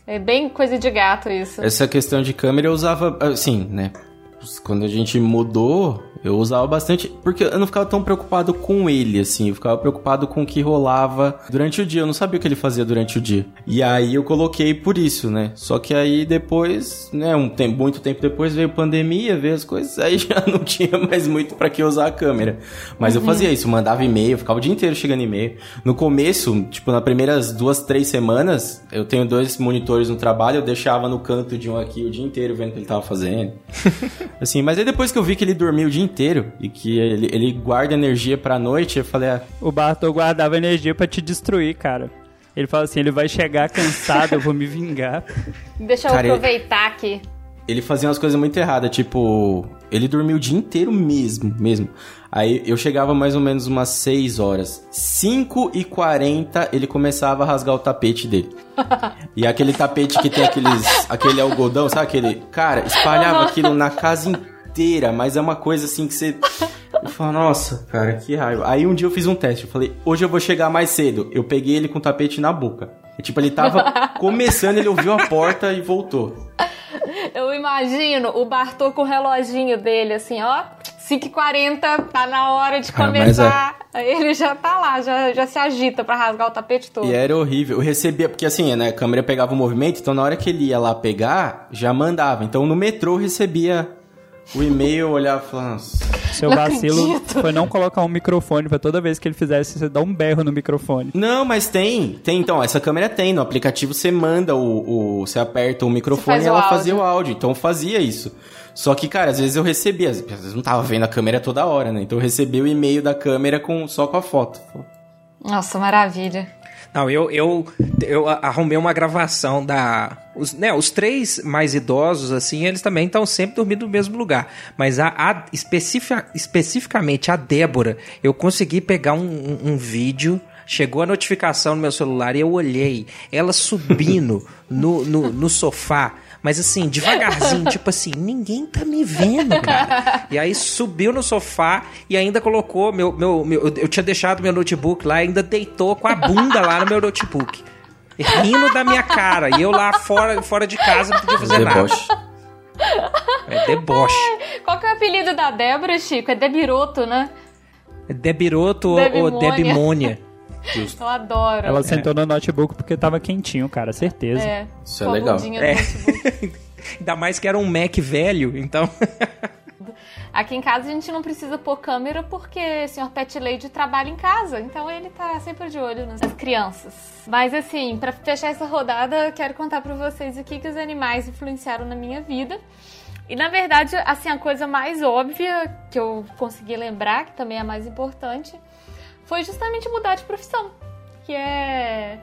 É bem coisa de gato isso. Essa questão de câmera eu usava, assim, né? Quando a gente mudou, eu usava bastante. Porque eu não ficava tão preocupado com ele, assim. Eu ficava preocupado com o que rolava durante o dia. Eu não sabia o que ele fazia durante o dia. E aí eu coloquei por isso, né? Só que aí depois, né? Um tempo, muito tempo depois veio pandemia, veio as coisas. Aí já não tinha mais muito pra que usar a câmera. Mas eu fazia isso, mandava e-mail, ficava o dia inteiro chegando e-mail. No começo, tipo, nas primeiras duas, três semanas, eu tenho dois monitores no trabalho, eu deixava no canto de um aqui o dia inteiro vendo o que ele tava fazendo. Assim, mas aí depois que eu vi que ele dormia o dia inteiro e que ele, ele guarda energia pra noite, eu falei, ah, O Bartol guardava energia pra te destruir, cara. Ele fala assim, ele vai chegar cansado, eu vou me vingar. Deixa eu Cara, aproveitar aqui. ele fazia umas coisas muito erradas, tipo, ele dormia o dia inteiro mesmo, mesmo. Aí eu chegava mais ou menos umas 6 horas. 5 e 40 ele começava a rasgar o tapete dele. E aquele tapete que tem aqueles, aquele algodão, sabe aquele? Cara, espalhava aquilo na casa inteira, mas é uma coisa assim que você Eu falo, nossa, cara, que raiva. Aí um dia eu fiz um teste. Eu falei, hoje eu vou chegar mais cedo. Eu peguei ele com o tapete na boca. E, tipo, ele tava começando, ele ouviu a porta e voltou. Eu imagino o Bartô com o reloginho dele, assim, ó. 5h40, tá na hora de Ah, começar. Aí ele já tá lá, já, já se agita pra rasgar o tapete todo. E era horrível. Eu recebia, porque assim, né, a câmera pegava o movimento, então na hora que ele ia lá pegar, já mandava. Então no metrô eu recebia o e-mail, eu olhava e. Seu Não vacilo acredito. foi não colocar um microfone pra toda vez que ele fizesse, você dar um berro no microfone. Não, mas tem, tem. Então, essa câmera tem. No aplicativo você manda o. o você aperta o microfone faz e o ela áudio. fazia o áudio. Então eu fazia isso. Só que, cara, às vezes eu recebia, às vezes eu não tava vendo a câmera toda hora, né? Então eu recebia o e-mail da câmera com, só com a foto. Nossa, maravilha. Não, eu, eu, eu arrumei uma gravação da. Os, né, os três mais idosos, assim, eles também estão sempre dormindo no mesmo lugar. Mas a, a especifica- especificamente a Débora, eu consegui pegar um, um- um vídeo. Chegou a notificação no meu celular e eu olhei ela subindo no, no, no sofá, mas assim, devagarzinho, tipo assim, ninguém tá me vendo, cara. E aí subiu no sofá e ainda colocou meu. meu, meu eu tinha deixado meu notebook lá ainda deitou com a bunda lá no meu notebook. Rindo da minha cara. E eu lá fora, fora de casa não podia fazer nada. Deboche. É deboche. Qual que é o apelido da Débora, Chico? É Debiroto, né? É Debiroto ou- ou Debimônia. Debimônia. Eu adoro. Ela sentou no notebook porque tava quentinho, cara, certeza. É, Isso é legal. É. Ainda mais que era um Mac velho, então. Aqui em casa a gente não precisa pôr câmera porque o senhor Pet Lady trabalha em casa, então ele tá sempre de olho nas crianças. Mas assim, pra fechar essa rodada, quero contar pra vocês o que, que os animais influenciaram na minha vida. E na verdade, assim, a coisa mais óbvia que eu consegui lembrar, que também é a mais importante, foi justamente mudar de profissão. Que é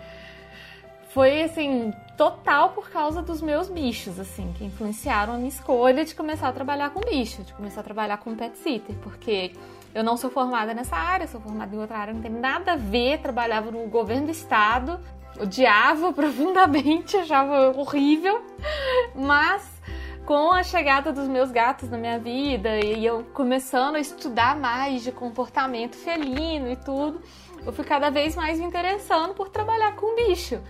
foi assim total por causa dos meus bichos, assim, que influenciaram a minha escolha de começar a trabalhar com bicho, de começar a trabalhar com pet sitter, porque eu não sou formada nessa área, sou formada em outra área, não tem nada a ver, trabalhava no governo do estado, odiava profundamente, achava horrível, mas com a chegada dos meus gatos na minha vida e eu começando a estudar mais de comportamento felino e tudo, eu fui cada vez mais me interessando por trabalhar com bicho.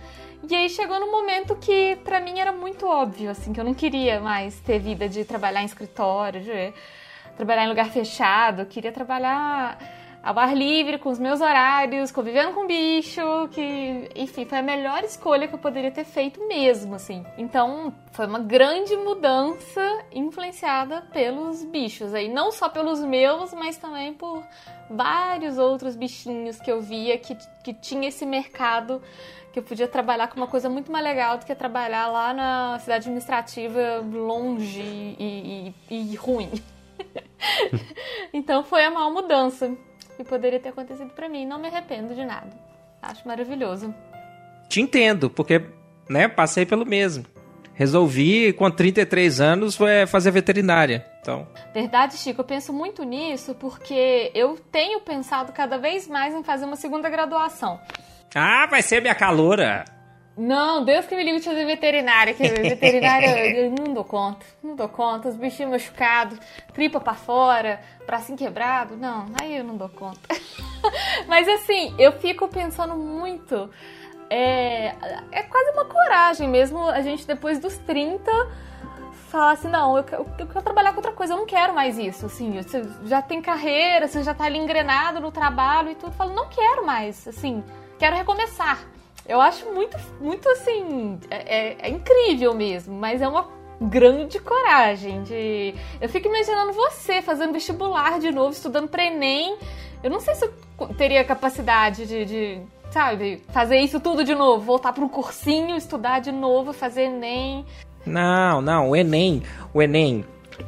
E aí chegou no momento que pra mim era muito óbvio, assim, que eu não queria mais ter vida de trabalhar em escritório, de trabalhar em lugar fechado, eu queria trabalhar ao ar livre, com os meus horários, convivendo com bicho, que, enfim, foi a melhor escolha que eu poderia ter feito mesmo, assim. Então, foi uma grande mudança influenciada pelos bichos aí, não só pelos meus, mas também por vários outros bichinhos que eu via que, que tinha esse mercado que eu podia trabalhar com uma coisa muito mais legal do que trabalhar lá na cidade administrativa longe e, e- e ruim. então foi a maior mudança que poderia ter acontecido pra mim. Não me arrependo de nada. Acho maravilhoso. Te entendo, porque, né, passei pelo mesmo. Resolvi, com 33 anos, foi fazer veterinária. Então, Verdade, Chico, eu penso muito nisso porque eu tenho pensado cada vez mais em fazer uma segunda graduação. Ah, vai ser minha caloura. Não, Deus que me livre de fazer veterinária, que veterinária eu não dou conta, não dou conta, os bichinhos machucados, tripa pra fora, bracinho quebrado, não, aí eu não dou conta. Mas assim, eu fico pensando muito, é, é quase uma coragem mesmo a gente depois dos 30 falar assim, não, eu, quero- eu quero trabalhar com outra coisa, eu não quero mais isso, assim, você já tem carreira, você já tá ali engrenado no trabalho e tudo, falo, não quero mais, assim, quero recomeçar. Eu acho muito, muito assim, é, é- é incrível mesmo, mas é uma grande coragem de... Eu fico imaginando você fazendo vestibular de novo, estudando para Enem, eu não sei se eu teria capacidade de, de, sabe, fazer isso tudo de novo, voltar para um cursinho, estudar de novo, fazer Enem... Não, não, o Enem, o Enem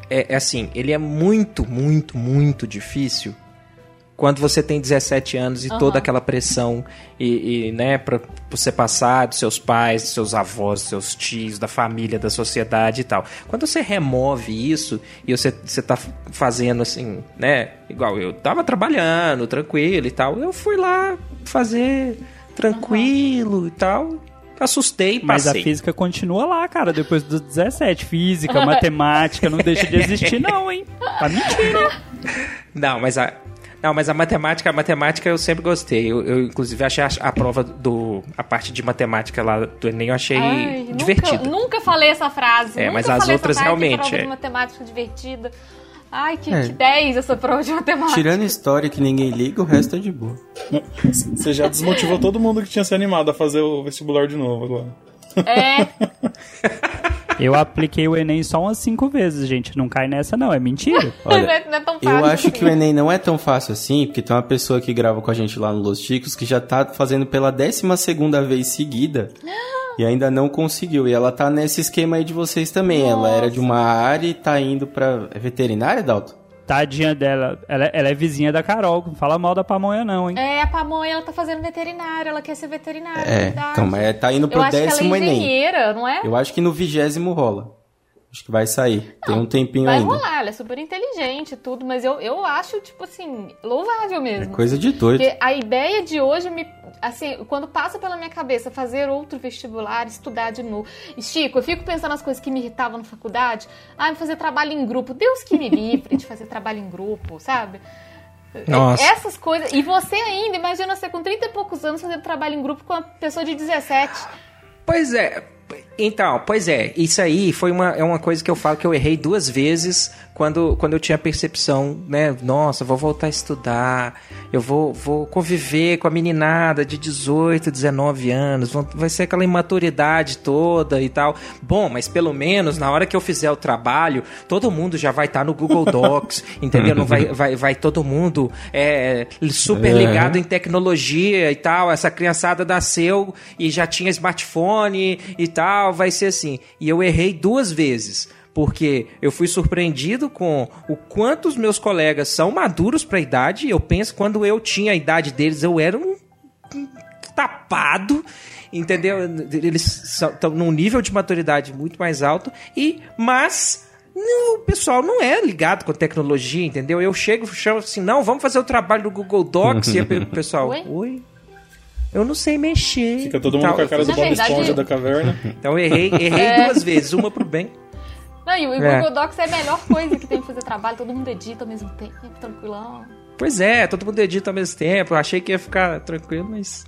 é, é assim, ele é muito, muito, muito difícil quando você tem 17 anos e Aham. toda aquela pressão e, e, né, pra você passar dos seus pais, dos seus avós, dos seus tios, da família, da sociedade e tal. Quando você remove isso e você, você tá fazendo assim, né, igual eu tava trabalhando, tranquilo e tal, eu fui lá fazer tranquilo e tal, assustei e Mas a passei. física continua lá, cara, depois dos 17. Física, matemática, não deixa de existir, não, hein? Tá mentindo. Não, mas a, não, mas a matemática, a matemática eu sempre gostei. Eu, eu inclusive, achei a, a, prova do. a parte de matemática lá do Enem, eu achei Ai, divertida. Nunca, nunca falei essa frase. É, nunca mas as outras frase, realmente. Prova é. de matemática divertida. Ai, que, É. que 10 essa prova de matemática. Tirando história que ninguém liga, o resto é de boa. Você já desmotivou todo mundo que tinha se animado a fazer o vestibular de novo agora. É, Eu apliquei o Enem só umas cinco vezes, gente. Não cai nessa, não. É mentira. Olha, é, não é tão fácil. eu acho que o assim. Enem não é tão fácil assim, porque tem uma pessoa que grava com a gente lá no Los Chicos que já tá fazendo pela décima segunda vez seguida e ainda não conseguiu. E ela tá nesse esquema aí de vocês também. Ela era de uma área e tá indo pra... É veterinária, Dalton? Tadinha dela. Ela, ela é vizinha da Carol. Não fala mal da pamonha, não, hein? É, a pamonha, ela tá fazendo veterinária, ela quer ser veterinária, é, É, então, mas tá indo Eu pro acho que ela décimo é Enem. engenheira, não é? Eu acho que no vigésimo rola. Acho que vai sair. Tem um tempinho Vai ainda. rolar, ela é super inteligente e tudo, mas eu, eu acho, tipo assim, louvável É mesmo. coisa de doido. Porque a ideia de hoje me. Assim, quando passa pela minha cabeça fazer outro vestibular, estudar de novo. E, Chico, eu fico pensando nas coisas que me irritavam na faculdade. Ah, fazer trabalho em grupo. Deus que me livre de fazer trabalho em grupo, sabe? Nossa. Essas coisas. E você ainda, imagina você com 30 e poucos anos fazendo trabalho em grupo com uma pessoa de 17. Pois é. Então, pois é, isso aí foi uma, é uma coisa que eu falo que eu errei duas vezes quando, quando eu tinha a percepção, né? Nossa, vou voltar a estudar, eu vou, vou conviver com a meninada de 18, 19 anos, vai ser aquela imaturidade toda e tal. Bom, mas pelo menos na hora que eu fizer o trabalho, todo mundo já vai estar no Google Docs, entendeu? Não vai, vai, vai todo mundo é, super É. ligado em tecnologia e tal. Essa criançada nasceu e já tinha smartphone e tal, vai ser assim. E eu errei duas vezes. Porque eu fui surpreendido com o quanto os meus colegas são maduros para a idade. Eu penso, quando eu tinha a idade deles, eu era um tapado, entendeu? Eles estão num nível de maturidade muito mais alto. E, mas não, o pessoal não é ligado com tecnologia, entendeu? Eu chego, chamo assim, não, vamos fazer o trabalho no Google Docs e o pessoal, Oi? oi. Eu não sei mexer. Fica todo mundo com a cara do Bob verdade- Esponja da caverna. Então eu errei, errei duas vezes, uma pro bem. Não, e o É. Google Docs é a melhor coisa que tem que fazer trabalho, todo mundo edita ao mesmo tempo, tranquilão. Pois é, todo mundo edita ao mesmo tempo. Eu achei que ia ficar tranquilo, mas.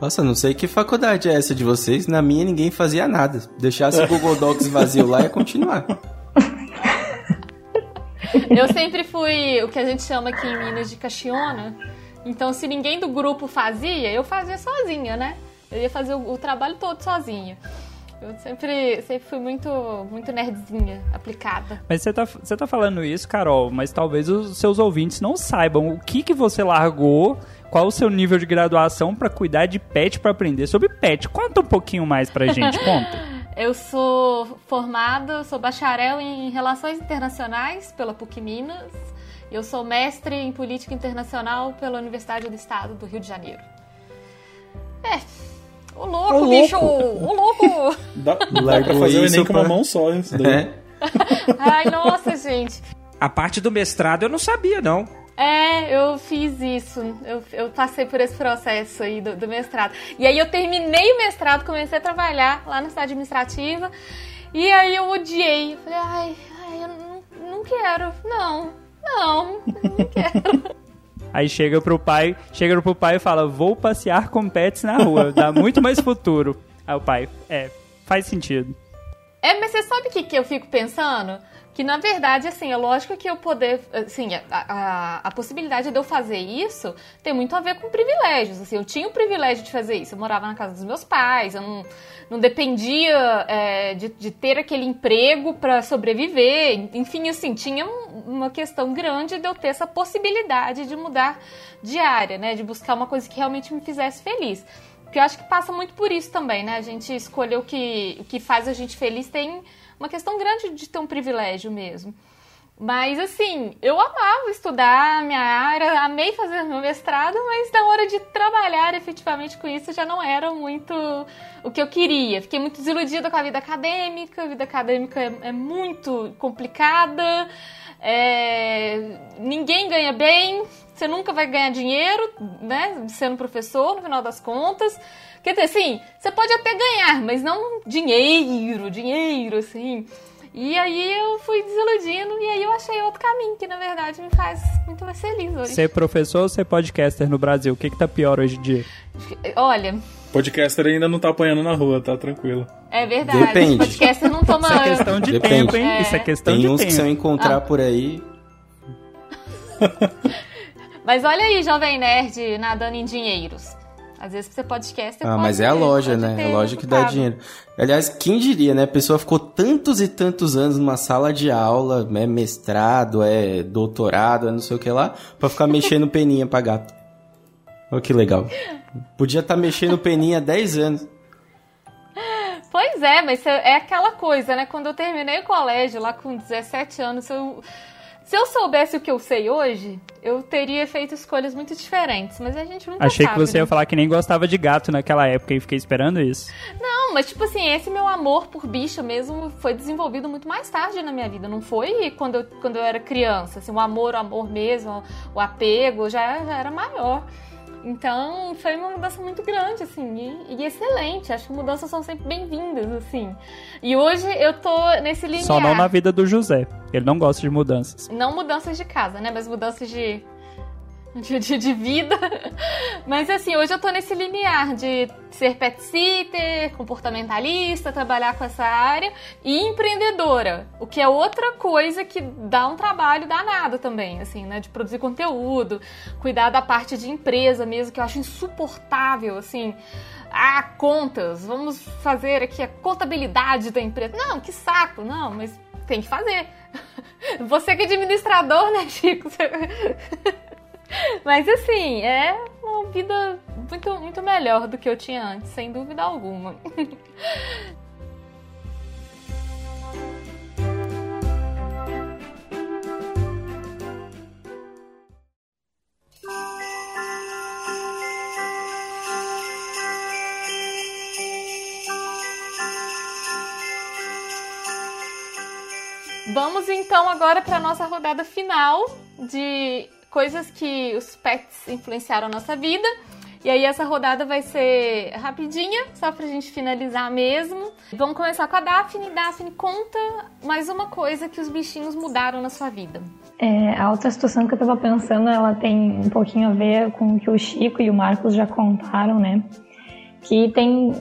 Nossa, não sei que faculdade é essa de vocês. Na minha ninguém fazia nada. Deixasse o Google Docs vazio lá e continuar. Eu sempre fui o que a gente chama aqui em Minas de caxiona. Então, se ninguém do grupo fazia, eu fazia sozinha, né? Eu ia fazer o, o trabalho todo sozinha. Eu sempre, sempre fui muito, muito nerdzinha, aplicada. Mas você tá, você tá falando isso, Carol, mas talvez os seus ouvintes não saibam o que, que você largou, qual o seu nível de graduação pra cuidar de pet, pra aprender sobre pet. Conta um pouquinho mais pra gente, conta. Eu sou formada, sou bacharel em Relações Internacionais pela PUC Minas. Eu sou mestre em Política Internacional pela Universidade do Estado do Rio de Janeiro. É, o louco, Ô, louco. bicho! O louco! Dá, dá pra fazer o isso Enem com uma mão só, isso daí. É. Ai, nossa, gente. A parte do mestrado eu não sabia, não. É, eu fiz isso. Eu, eu passei por esse processo aí do, do mestrado. E aí eu terminei o mestrado, comecei a trabalhar lá na cidade administrativa. E aí eu odiei. Eu falei, ai, ai eu não, não quero. Não, não, não quero. Aí chega pro pai, chega pro pai e fala: "Vou passear com pets na rua, dá muito mais futuro". Aí o pai: "É, faz sentido". É, mas você sabe o que, que eu fico pensando? Que na verdade, assim, é lógico que eu poder. Assim, a, a, a possibilidade de eu fazer isso tem muito a ver com privilégios. Assim, eu tinha o privilégio de fazer isso. Eu morava na casa dos meus pais, eu não, não dependia é, de, de ter aquele emprego para sobreviver. Enfim, assim, tinha um- uma questão grande de eu ter essa possibilidade de mudar de área, né? De buscar uma coisa que realmente me fizesse feliz. Porque eu acho que passa muito por isso também, né? A gente escolher o que, o que faz a gente feliz tem uma questão grande de ter um privilégio mesmo. Mas assim, eu amava estudar minha área, amei fazer meu mestrado, mas na hora de trabalhar efetivamente com isso já não era muito o que eu queria. Fiquei muito desiludida com a vida acadêmica, a vida acadêmica é, é muito complicada, é, ninguém ganha bem, você nunca vai ganhar dinheiro, né, sendo professor no final das contas. Quer dizer, assim, você pode até ganhar, mas não dinheiro, dinheiro, assim. E aí eu fui desiludindo e aí eu achei outro caminho que na verdade me faz muito mais feliz hoje. Ser professor ou ser podcaster no Brasil? O que que tá pior hoje em dia? Olha, Podcaster ainda não tá apanhando na rua, tá tranquilo. é verdade. Depende. Podcaster não toma. Isso é questão de Depende. tempo, hein? É. Isso é questão Tem de uns que se eu tempo. encontrar Ah. por aí. Mas olha aí, Jovem Nerd nadando em dinheiros. Às vezes pra ser podcaster. Ah, pode mas é a loja, pode né? É a loja que dá dinheiro. Aliás, quem diria, né? A pessoa ficou tantos e tantos anos numa sala de aula, é mestrado, é doutorado, é não sei o que lá, pra ficar mexendo peninha pra gato. Olha que legal. Podia estar mexendo peninha há 10 anos. Pois é, mas é aquela coisa, né? Quando eu terminei o colégio, lá com 17 anos, eu, se eu soubesse o que eu sei hoje, eu teria feito escolhas muito diferentes. Mas a gente nunca Achei sabe, que você né? ia falar que nem gostava de gato naquela época e fiquei esperando isso. Não, mas tipo assim, esse meu amor por bicho mesmo foi desenvolvido muito mais tarde na minha vida. Não foi quando eu, quando eu era criança. Assim, o amor, o amor mesmo, o apego já, já era maior. Então, foi uma mudança muito grande, assim, e, e excelente. Acho que mudanças são sempre bem-vindas, assim. E hoje eu tô nesse limiar. Só não na vida do José. Ele não gosta de mudanças. Não mudanças de casa, né? Mas mudanças de. De, de, de vida. Mas assim, hoje eu tô nesse limiar de ser pet sitter, comportamentalista, trabalhar com essa área e empreendedora. O que é outra coisa que dá um trabalho danado também, assim, né? De produzir conteúdo, cuidar da parte de empresa mesmo, que eu acho insuportável, assim. Ah, contas, vamos fazer aqui a contabilidade da empresa. Não, que saco, não, mas tem que fazer. Você que é administrador, né, Chico? Mas assim, é uma vida muito, muito melhor do que eu tinha antes, sem dúvida alguma. Vamos então agora para nossa rodada final de coisas que os pets influenciaram a nossa vida. E aí essa rodada vai ser rapidinha, só pra gente finalizar mesmo. Vamos começar com a Daphne. Daphne, conta mais uma coisa que os bichinhos mudaram na sua vida. É, a outra situação que eu tava pensando, ela tem um pouquinho a ver com o que o Chico e o Marcos já contaram, né? Que tem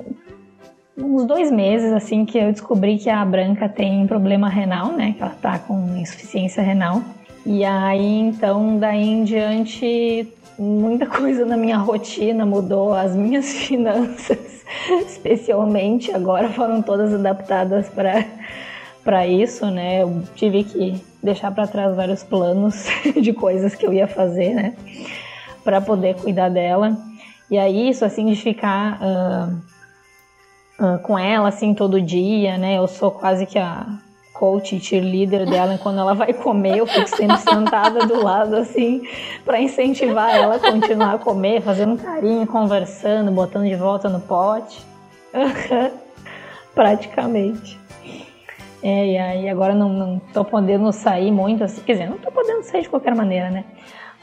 uns dois meses, assim, que eu descobri que a Branca tem problema renal, né? Que ela tá com insuficiência renal. E aí, então, daí em diante, muita coisa na minha rotina mudou. As minhas finanças, especialmente, agora foram todas adaptadas para para isso, né? Eu tive que deixar para trás vários planos de coisas que eu ia fazer, né? Para poder cuidar dela. E aí, isso assim de ficar ah, ah, com ela assim todo dia, né? Eu sou quase que a coach cheerleader dela e quando ela vai comer eu fico sempre sentada do lado assim para incentivar ela a continuar a comer, fazendo carinho, conversando, botando de volta no pote. Praticamente. É, e aí agora não, não tô podendo sair muito, assim, quer dizer, não tô podendo sair de qualquer maneira, né?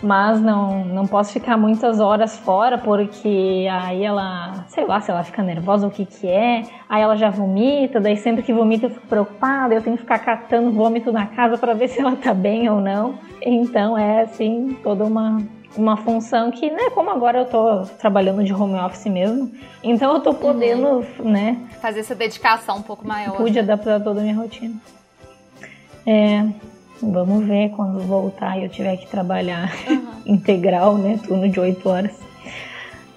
Mas não, não posso ficar muitas horas fora, porque aí ela, sei lá, se ela fica nervosa, o que que é, aí ela já vomita, daí sempre que vomita eu fico preocupada, eu tenho que ficar catando vômito na casa para ver se ela tá bem ou não. Então é, assim, toda uma, uma função que, né, como agora eu tô trabalhando de home office mesmo, então eu tô podendo, né, Fazer essa dedicação um pouco maior. pude adaptar toda a minha rotina. É, vamos ver quando voltar e eu tiver que trabalhar integral, né? Turno de 8 horas.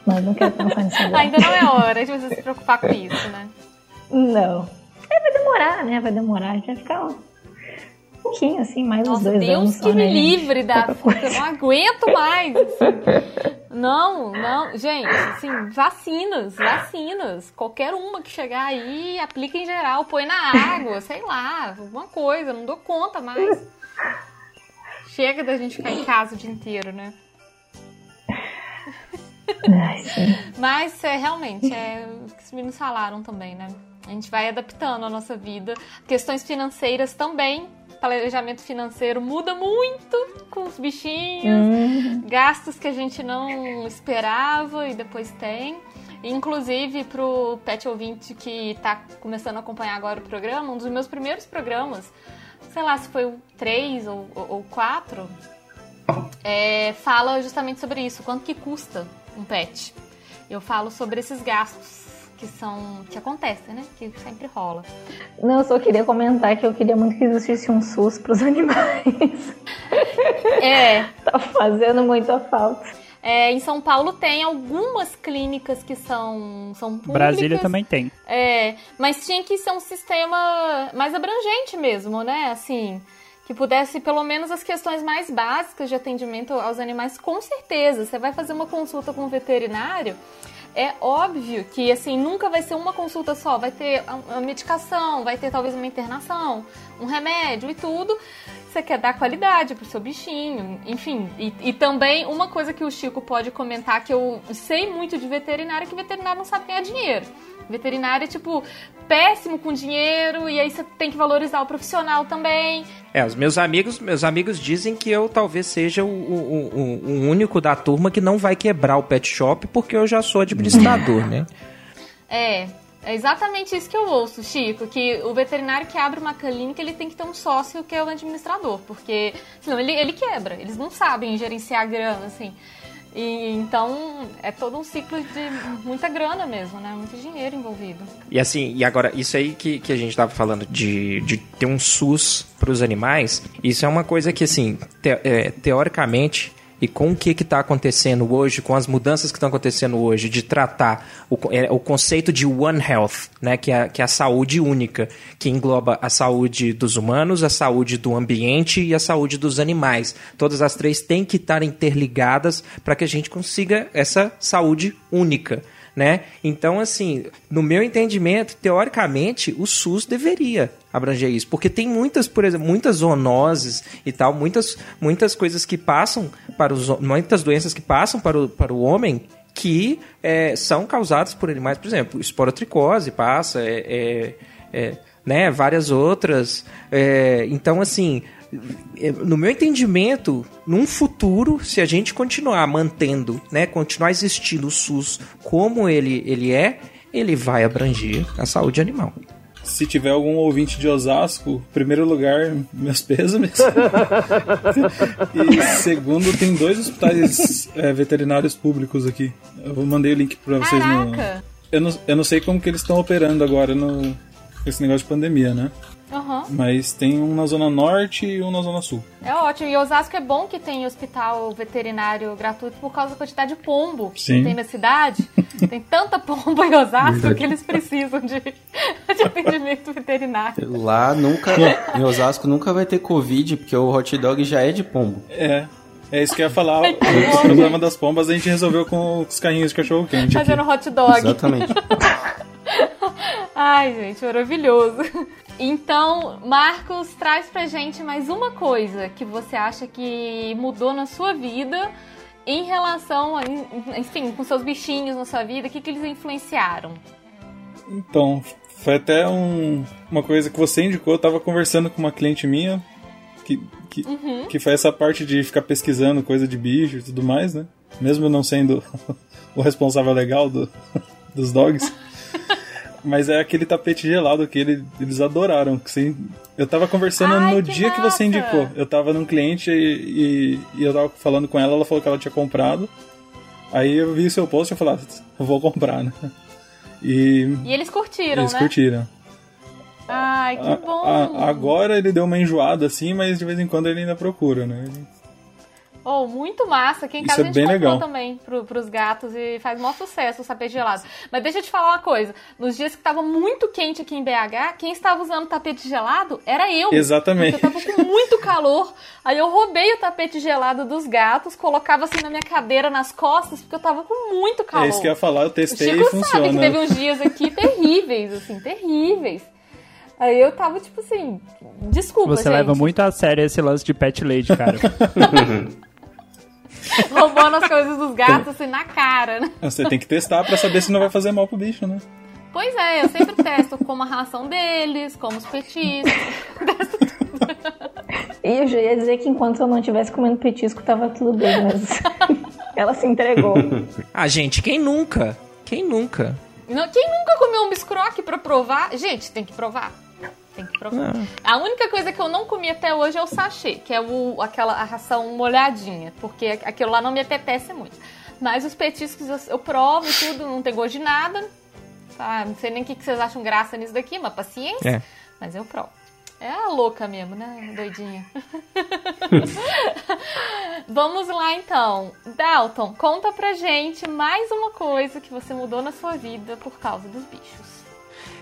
Mas não quero pensar nisso agora. Ainda não é hora de você se preocupar com isso, né? Não. É, vai demorar, né? Vai demorar. A gente vai ficar um pouquinho, assim, mais uns Nossa, dois Deus anos que só, me né, livre da. Eu não aguento mais. assim. Não, não. Gente, assim, vacinas, vacinas. Qualquer uma que chegar aí, aplica em geral, põe na água, sei lá, alguma coisa. Não dou conta mais. Chega da gente ficar em casa o dia inteiro, né? Mas é realmente é o que os meninos falaram também, né? A gente vai adaptando a nossa vida. Questões financeiras também. Planejamento financeiro muda muito com os bichinhos. Hum, Gastos que a gente não esperava e depois tem. Inclusive, pro pet ouvinte que tá começando a acompanhar agora o programa, um dos meus primeiros programas, sei lá se foi o 3 ou, ou 4, é, fala justamente sobre isso, quanto que custa um pet. Eu falo sobre esses gastos que são que acontecem, né? Que sempre rola. Não, eu só queria comentar que eu queria muito que existisse um SUS para os animais. É. tá fazendo muita falta. É, em São Paulo tem algumas clínicas que são, são públicas. Brasília também tem. É, mas tinha que ser um sistema mais abrangente mesmo, né? Assim, que pudesse pelo menos as questões mais básicas de atendimento aos animais, com certeza. Você vai fazer uma consulta com um veterinário, é óbvio que assim nunca vai ser uma consulta só, vai ter a medicação, vai ter talvez uma internação, um remédio e tudo você quer dar qualidade pro seu bichinho, enfim. E, e, também uma coisa que o Chico pode comentar que eu sei muito de veterinário é que veterinário não sabe ganhar dinheiro. Veterinário é tipo péssimo com dinheiro e aí você tem que valorizar o profissional também. É, os meus amigos, meus amigos dizem que eu talvez seja o, o, o, o único da turma que não vai quebrar o pet shop porque eu já sou administrador, né? É, é exatamente isso que eu ouço, Chico, que o veterinário que abre uma clínica, ele tem que ter um sócio que é o administrador, porque senão ele, ele quebra, eles não sabem gerenciar grana, assim. E, então é todo um ciclo de muita grana mesmo, né? Muito dinheiro envolvido. E assim, e agora, isso aí que, que a gente estava falando de, de ter um SUS para os animais, isso é uma coisa que, assim, te, é, teoricamente e com o que está acontecendo hoje, com as mudanças que estão acontecendo hoje, de tratar o, é, o conceito de One Health, né, que, é, que é a saúde única, que engloba a saúde dos humanos, a saúde do ambiente e a saúde dos animais. Todas as três têm que estar interligadas para que a gente consiga essa saúde única né? Então, assim, no meu entendimento, teoricamente, o SUS deveria abranger isso, porque tem muitas, por exemplo, muitas zoonoses e tal, muitas, muitas coisas que passam para os, muitas doenças que passam para o, para o homem que é, são causadas por animais, por exemplo, esporotricose passa, é, é, é né, várias outras. É, então, assim, é, no meu entendimento, num futuro, se a gente continuar mantendo, né, continuar existindo o SUS como ele, ele é, ele vai abranger a saúde animal. Se tiver algum ouvinte de Osasco, primeiro lugar, meus pêsames. e segundo, tem dois hospitais é, veterinários públicos aqui. Eu mandei o link para vocês Caraca. no. Eu não, eu não sei como que eles estão operando agora no esse negócio de pandemia, né? Uhum. Mas tem um na Zona Norte e um na Zona Sul. É ótimo. E Osasco é bom que tem hospital veterinário gratuito por causa da quantidade de pombo Sim. que tem na cidade. tem tanta pombo em Osasco que eles precisam de, de atendimento veterinário. Lá nunca, em Osasco nunca vai ter Covid, porque o hot dog já é de pombo. É. É isso que eu ia falar. o problema das pombas a gente resolveu com os carrinhos de cachorro quente. Fazendo hot dog. Exatamente. Ai, gente, maravilhoso. Então, Marcos, traz pra gente mais uma coisa que você acha que mudou na sua vida em relação, a, enfim, com seus bichinhos na sua vida, o que, que eles influenciaram? Então, foi até um, uma coisa que você indicou, eu tava conversando com uma cliente minha que, que, uhum. que foi essa parte de ficar pesquisando coisa de bicho e tudo mais, né? Mesmo não sendo o responsável legal do, dos dogs. Mas é aquele tapete gelado que ele, eles adoraram. Que você, eu tava conversando Ai, no que dia massa. que você indicou. Eu tava num cliente e, e, e, eu tava falando com ela, ela falou que ela tinha comprado. Aí eu vi o seu post e eu falei, ah, vou comprar, né? E, e eles curtiram, eles né? curtiram. Ai, que A- bom! a- agora ele deu uma enjoada assim, mas de vez em quando ele ainda procura, né? Ele- Oh, muito massa. Aqui em casa é a gente comprou também pro, pros gatos e faz maior sucesso o tapete gelado. Mas deixa eu te falar uma coisa. Nos dias que tava muito quente aqui em BH, quem estava usando tapete gelado era eu. Exatamente. Porque eu tava com muito calor. Aí eu roubei o tapete gelado dos gatos, colocava assim na minha cadeira, nas costas, porque eu tava com muito calor. É isso que eu ia falar, eu O testei Chico e sabe funciona. que teve uns dias aqui terríveis, assim, terríveis. Aí eu tava tipo assim, desculpa, Você gente. leva muito a sério esse lance de pet lady, cara. roubando as coisas dos gatos assim na cara, né? Você tem que testar pra saber se não vai fazer mal pro bicho, né? Pois é, eu sempre testo como a ração deles, como os petiscos. testo tudo. E eu já ia dizer que enquanto eu não estivesse comendo petisco, tava tudo bem, mas ela se entregou. Ah, gente, quem nunca? Quem nunca? Não, quem nunca comeu um biscroque pra provar? Gente, tem que provar. Tem que provar. Ah. A única coisa que eu não comi até hoje é o sachê, que é o, aquela a ração molhadinha, porque aquilo lá não me apetece muito. Mas os petiscos eu, eu provo e tudo, não tem gosto de nada. Tá? Não sei nem o que, que vocês acham graça nisso daqui, mas paciência. É. Mas eu provo. É a louca mesmo, né? Doidinha. Vamos lá então. Dalton, conta pra gente mais uma coisa que você mudou na sua vida por causa dos bichos.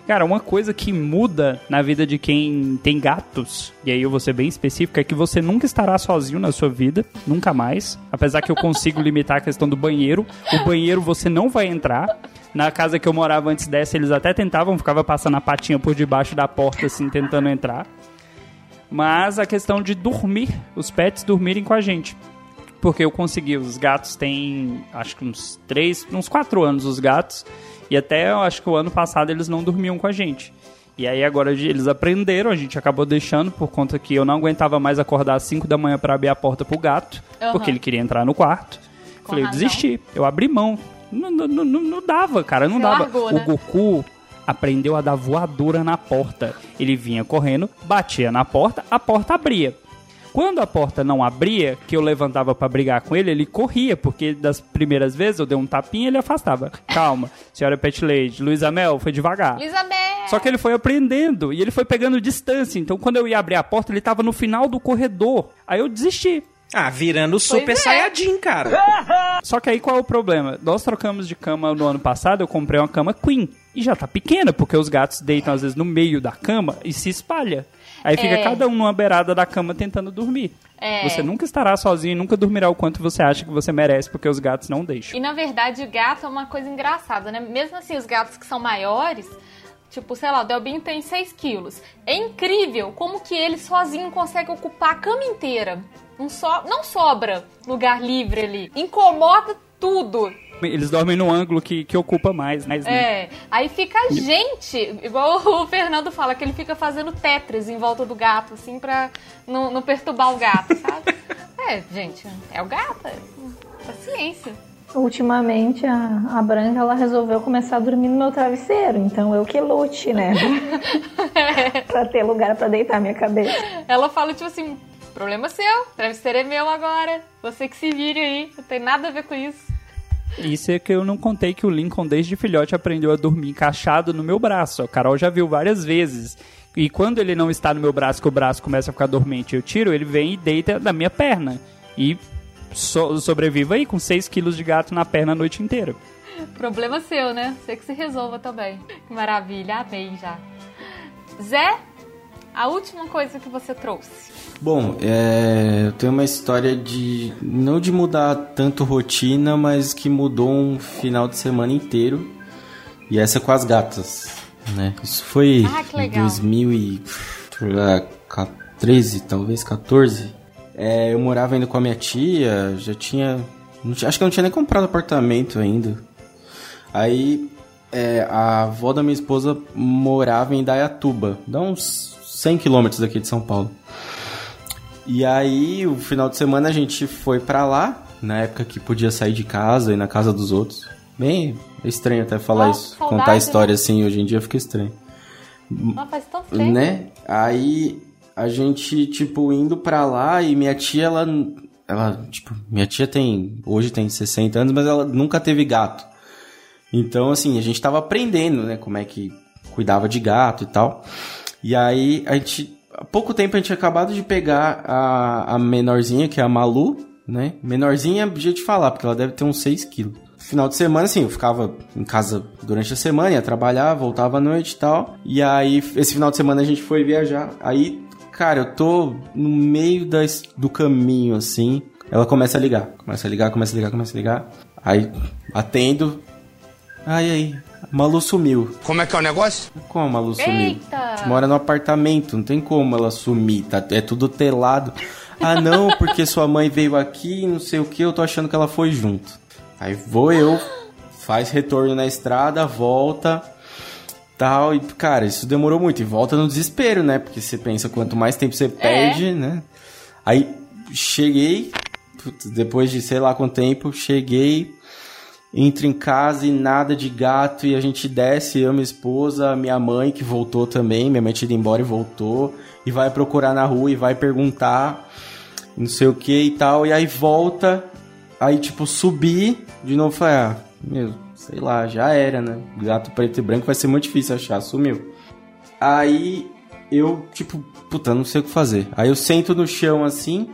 Cara, uma coisa que muda na vida de quem tem gatos, e aí eu vou ser bem específico, é que você nunca estará sozinho na sua vida, nunca mais. Apesar que eu consigo limitar a questão do banheiro. O banheiro você não vai entrar. Na casa que eu morava antes dessa, eles até tentavam, ficava passando a patinha por debaixo da porta, assim, tentando entrar. Mas a questão de dormir, os pets dormirem com a gente. Porque eu consegui, os gatos têm, acho que uns três, uns quatro anos os gatos. E até, eu acho que o ano passado eles não dormiam com a gente. E aí agora eles aprenderam, a gente acabou deixando por conta que eu não aguentava mais acordar às 5 da manhã para abrir a porta pro gato, Aham. porque ele queria entrar no quarto. Com Falei, eu razão. desisti, eu abri mão. Não, não, não, não- dava, cara, não Você dava. largou, o né? Goku aprendeu a dar voadora na porta. Ele vinha correndo, batia na porta, a porta abria. Quando a porta não abria, que eu levantava pra brigar com ele, ele corria, porque das primeiras vezes eu dei um tapinha e ele afastava. Calma, senhora Pet Lady, Luísa Mel, foi devagar. Elizabeth! Só que ele foi aprendendo e ele foi pegando distância. Então, quando eu ia abrir a porta, ele tava no final do corredor. Aí eu desisti. Ah, virando Super é. Saiyajin, cara. Só que aí qual é o problema? Nós trocamos de cama no ano passado, eu comprei uma cama Queen. E já tá pequena, porque os gatos deitam às vezes no meio da cama e se espalha. Aí fica É. cada um numa beirada da cama tentando dormir. É. Você nunca estará sozinho nunca dormirá o quanto você acha que você merece, porque os gatos não deixam. E na verdade, gato é uma coisa engraçada, né? Mesmo assim, os gatos que são maiores, tipo, sei lá, o Delbinho tem 6 quilos. É incrível como que ele sozinho consegue ocupar a cama inteira. Não, so não sobra lugar livre ali. Incomoda tudo. Eles dormem no ângulo que, que ocupa mais, né? É. Aí fica a gente, igual o Fernando fala, que ele fica fazendo tetris em volta do gato, assim, pra não, não perturbar o gato, sabe? é, gente, é o gato. É. Paciência. Ultimamente, a, a Branca ela resolveu começar a dormir no meu travesseiro, então eu que lute, né? pra ter lugar pra deitar minha cabeça. Ela fala, tipo assim, problema seu, travesseiro é meu agora. Você que se vire aí, não tem nada a ver com isso. Isso é que eu não contei que o Lincoln, desde filhote, aprendeu a dormir encaixado no meu braço. A Carol já viu várias vezes. E quando ele não está no meu braço, que o braço começa a ficar dormente, eu tiro, ele vem e deita na minha perna. E so aí com 6 quilos de gato na perna a noite inteira. Problema seu, né? Você que se resolva também. Que maravilha, amei já. Zé, a última coisa que você trouxe. Bom, é, eu tenho uma história de. não de mudar tanto rotina, mas que mudou um final de semana inteiro. E essa é com as gatas. Né? Isso foi Ah, em legal. 2013, talvez 14. É, eu morava ainda com a minha tia, já tinha. tinha- Acho que eu não tinha nem comprado apartamento ainda. Aí é, a avó da minha esposa morava em Dayatuba, dá uns 100 quilômetros daqui de São Paulo. E aí, o final de semana a gente foi pra lá, na época que podia sair de casa e na casa dos outros. Bem é estranho até falar Ó, isso, saudade, contar a história né? assim, hoje em dia fica estranho. Não faz tão tempo. Né? Aí a gente, tipo, indo pra lá e minha tia, ela. Ela, tipo, minha tia tem. Hoje tem 60 anos, mas ela nunca teve gato. Então, assim, a gente tava aprendendo, né? Como é que cuidava de gato e tal. E aí a gente. Há pouco tempo a gente acabado de pegar a, a menorzinha, que é a Malu, né? Menorzinha é jeito de falar, porque ela deve ter uns 6 quilos. Final de semana, assim, eu ficava em casa durante a semana, ia trabalhar, voltava à noite e tal. E aí, esse final de semana a gente foi viajar. Aí, cara, eu tô no meio das, do caminho, assim. Ela começa a ligar. Começa a ligar, começa a ligar, começa a ligar. Aí, atendo. Ai, aí, Malu sumiu. Como é que é o negócio? Como a Malu sumiu? Eita! Mora no apartamento, não tem como ela sumir, tá, é tudo telado. Ah, não, porque sua mãe veio aqui, não sei o que, eu tô achando que ela foi junto. Aí vou eu, faz retorno na estrada, volta, tal, e cara, isso demorou muito. E volta no desespero, né? Porque você pensa, quanto mais tempo você perde, né? Aí cheguei, depois de sei lá quanto tempo, cheguei entra em casa e nada de gato e a gente desce, eu, minha esposa, minha mãe que voltou também, minha mãe tinha ido embora e voltou, e vai procurar na rua e vai perguntar, não sei o que e tal, e aí volta, aí tipo subir de novo, falei, ah, meu, sei lá, já era, né? Gato preto e branco vai ser muito difícil achar, sumiu. Aí eu, tipo, puta, não sei o que fazer. Aí eu sento no chão assim,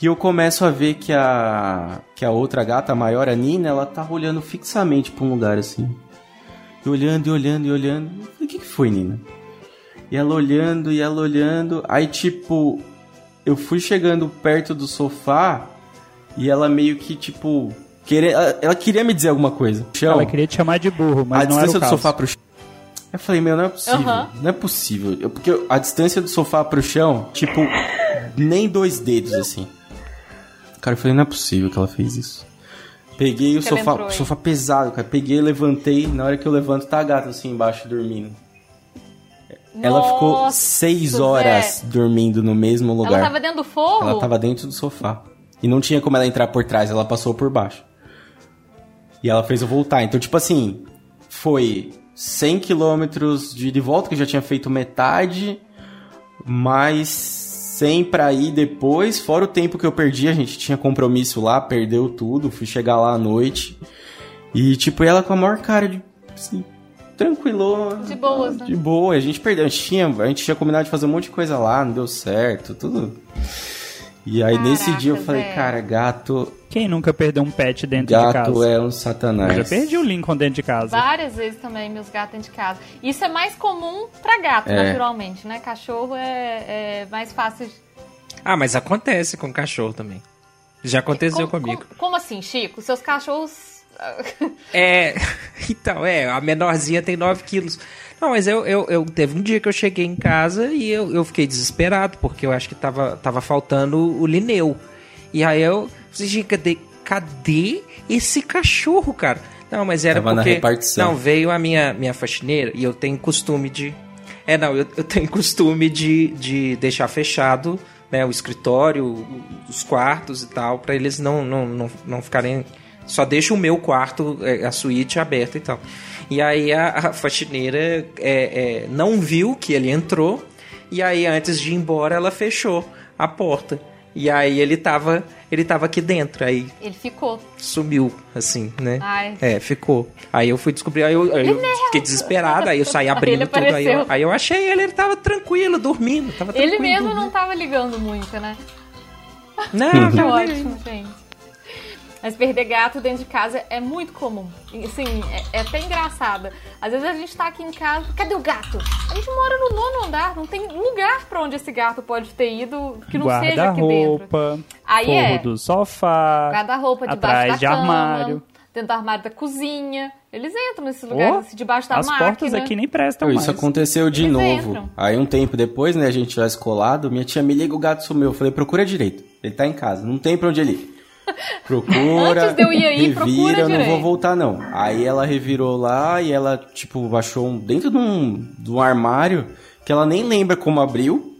e eu começo a ver que a que a outra gata, a maior, a Nina, ela tá olhando fixamente pra um lugar assim. E olhando, e olhando, e olhando. Eu falei, o que, que foi, Nina? E ela olhando, e ela olhando. Aí, tipo, eu fui chegando perto do sofá e ela meio que, tipo. Querer, ela, ela queria me dizer alguma coisa. Chão, Ela queria te chamar de burro, mas a não era distância o do caso. sofá pro chão. Eu falei, meu, não é possível. Aham. Não é possível. Eu- porque a distância do sofá pro chão, tipo, nem dois dedos, assim. Cara, eu falei, não é possível que ela fez isso. Peguei o sofá, entrou sofá pesado, cara. Peguei, levantei. Na hora que eu levanto, tá a gata assim embaixo dormindo. Ela ficou Nossa, seis horas dormindo no mesmo lugar. Ela tava dentro do fogo? Ela tava dentro do sofá. E não tinha como ela entrar por trás, ela passou por baixo. E ela fez eu voltar. Então, tipo assim, foi 100 quilômetros de, de volta, que eu já tinha feito metade, mais 100 pra ir depois, fora o tempo que eu perdi, a gente tinha compromisso lá, perdeu tudo, fui chegar lá à noite. E, tipo, ela com a maior cara de, assim, tranquilou. De boas, né? De boa, a gente perdeu. A gente, tinha, a gente tinha combinado de fazer um monte de coisa lá, não deu certo, tudo. E aí nesse Caraca, dia eu falei, cara, gato, Quem nunca perdeu um pet dentro de casa? gato é um Eu satanás. já perdi o Lincoln dentro de casa. Várias vezes também, meus gatos dentro de casa. Isso é mais comum pra gato, É. naturalmente, né? Cachorro é, é mais fácil. de- Ah, mas acontece com cachorro também. Já aconteceu Como- comigo. Como, como assim, Chico? Seus cachorros. É. Então, é, a menorzinha tem 9 quilos. Não, mas eu, eu, eu- Teve um dia que eu cheguei em casa e eu, eu fiquei desesperado, porque eu acho que tava, tava faltando o Lineu. E aí eu. Gente, cadê, cadê esse cachorro, cara? Não, mas era Tava na porque. repartição. Não, veio a minha, minha faxineira e eu tenho costume de. É, não, eu, eu tenho costume de, de deixar fechado né, o escritório, os quartos e tal, pra eles não, não, não, não ficarem. Só deixo o meu quarto, é, a suíte aberta e tal. E aí a, a faxineira é, é, não viu que ele entrou, e aí antes de ir embora ela fechou a porta. E aí ele tava, ele tava aqui dentro, aí Ele ficou. sumiu, assim, né? Ai. É, ficou. Aí eu fui descobrir, aí eu, aí eu fiquei desesperado, aí eu saí abrindo Ele tudo, aí eu, aí eu achei ele, ele tava tranquilo, dormindo, tava Ele tranquilo, mesmo dormindo. não tava ligando muito, né? Não, Que não, ótimo, gente. Mas perder gato dentro de casa é muito comum. Assim, é, é até engraçado. Às vezes a gente tá aqui em casa, cadê o gato? A gente mora no nono andar, não tem lugar pra onde esse gato pode ter ido que não seja aqui dentro. Guarda-roupa, Aí forro é. do sofá, Guarda-roupa debaixo atrás da de cama, armário. dentro do armário da cozinha. Eles entram nesses lugares, Oh, assim, debaixo da As máquina. portas aqui nem prestam mais. isso aconteceu de Eles novo. entram. Aí um tempo depois, né, a gente já escolado, minha tia me liga, o gato sumiu. Eu falei, procura direito. Ele tá em casa, não tem pra onde ele ir. Procura, Antes de eu ir aí, procura revira, eu não vou direito. voltar não. Aí ela revirou lá e ela, tipo, achou um, dentro de um, de um armário que ela nem lembra como abriu.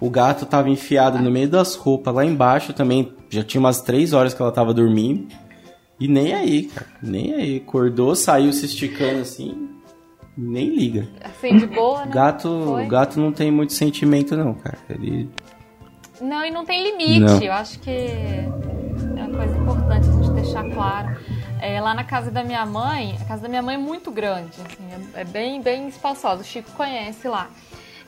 O gato tava enfiado no meio das roupas lá embaixo também. Já tinha umas três horas que ela tava dormindo. E nem aí, cara. Nem aí. Acordou, saiu se esticando assim. Nem liga. Assim, de boa, né? Gato, Foi. gato não tem muito sentimento, não, cara. Ele. Não, e não tem limite. Não. Eu acho que coisa importante a gente deixar claro. É, lá na casa da minha mãe, a casa da minha mãe é muito grande, assim, é, é bem, bem espaçosa. O Chico conhece lá.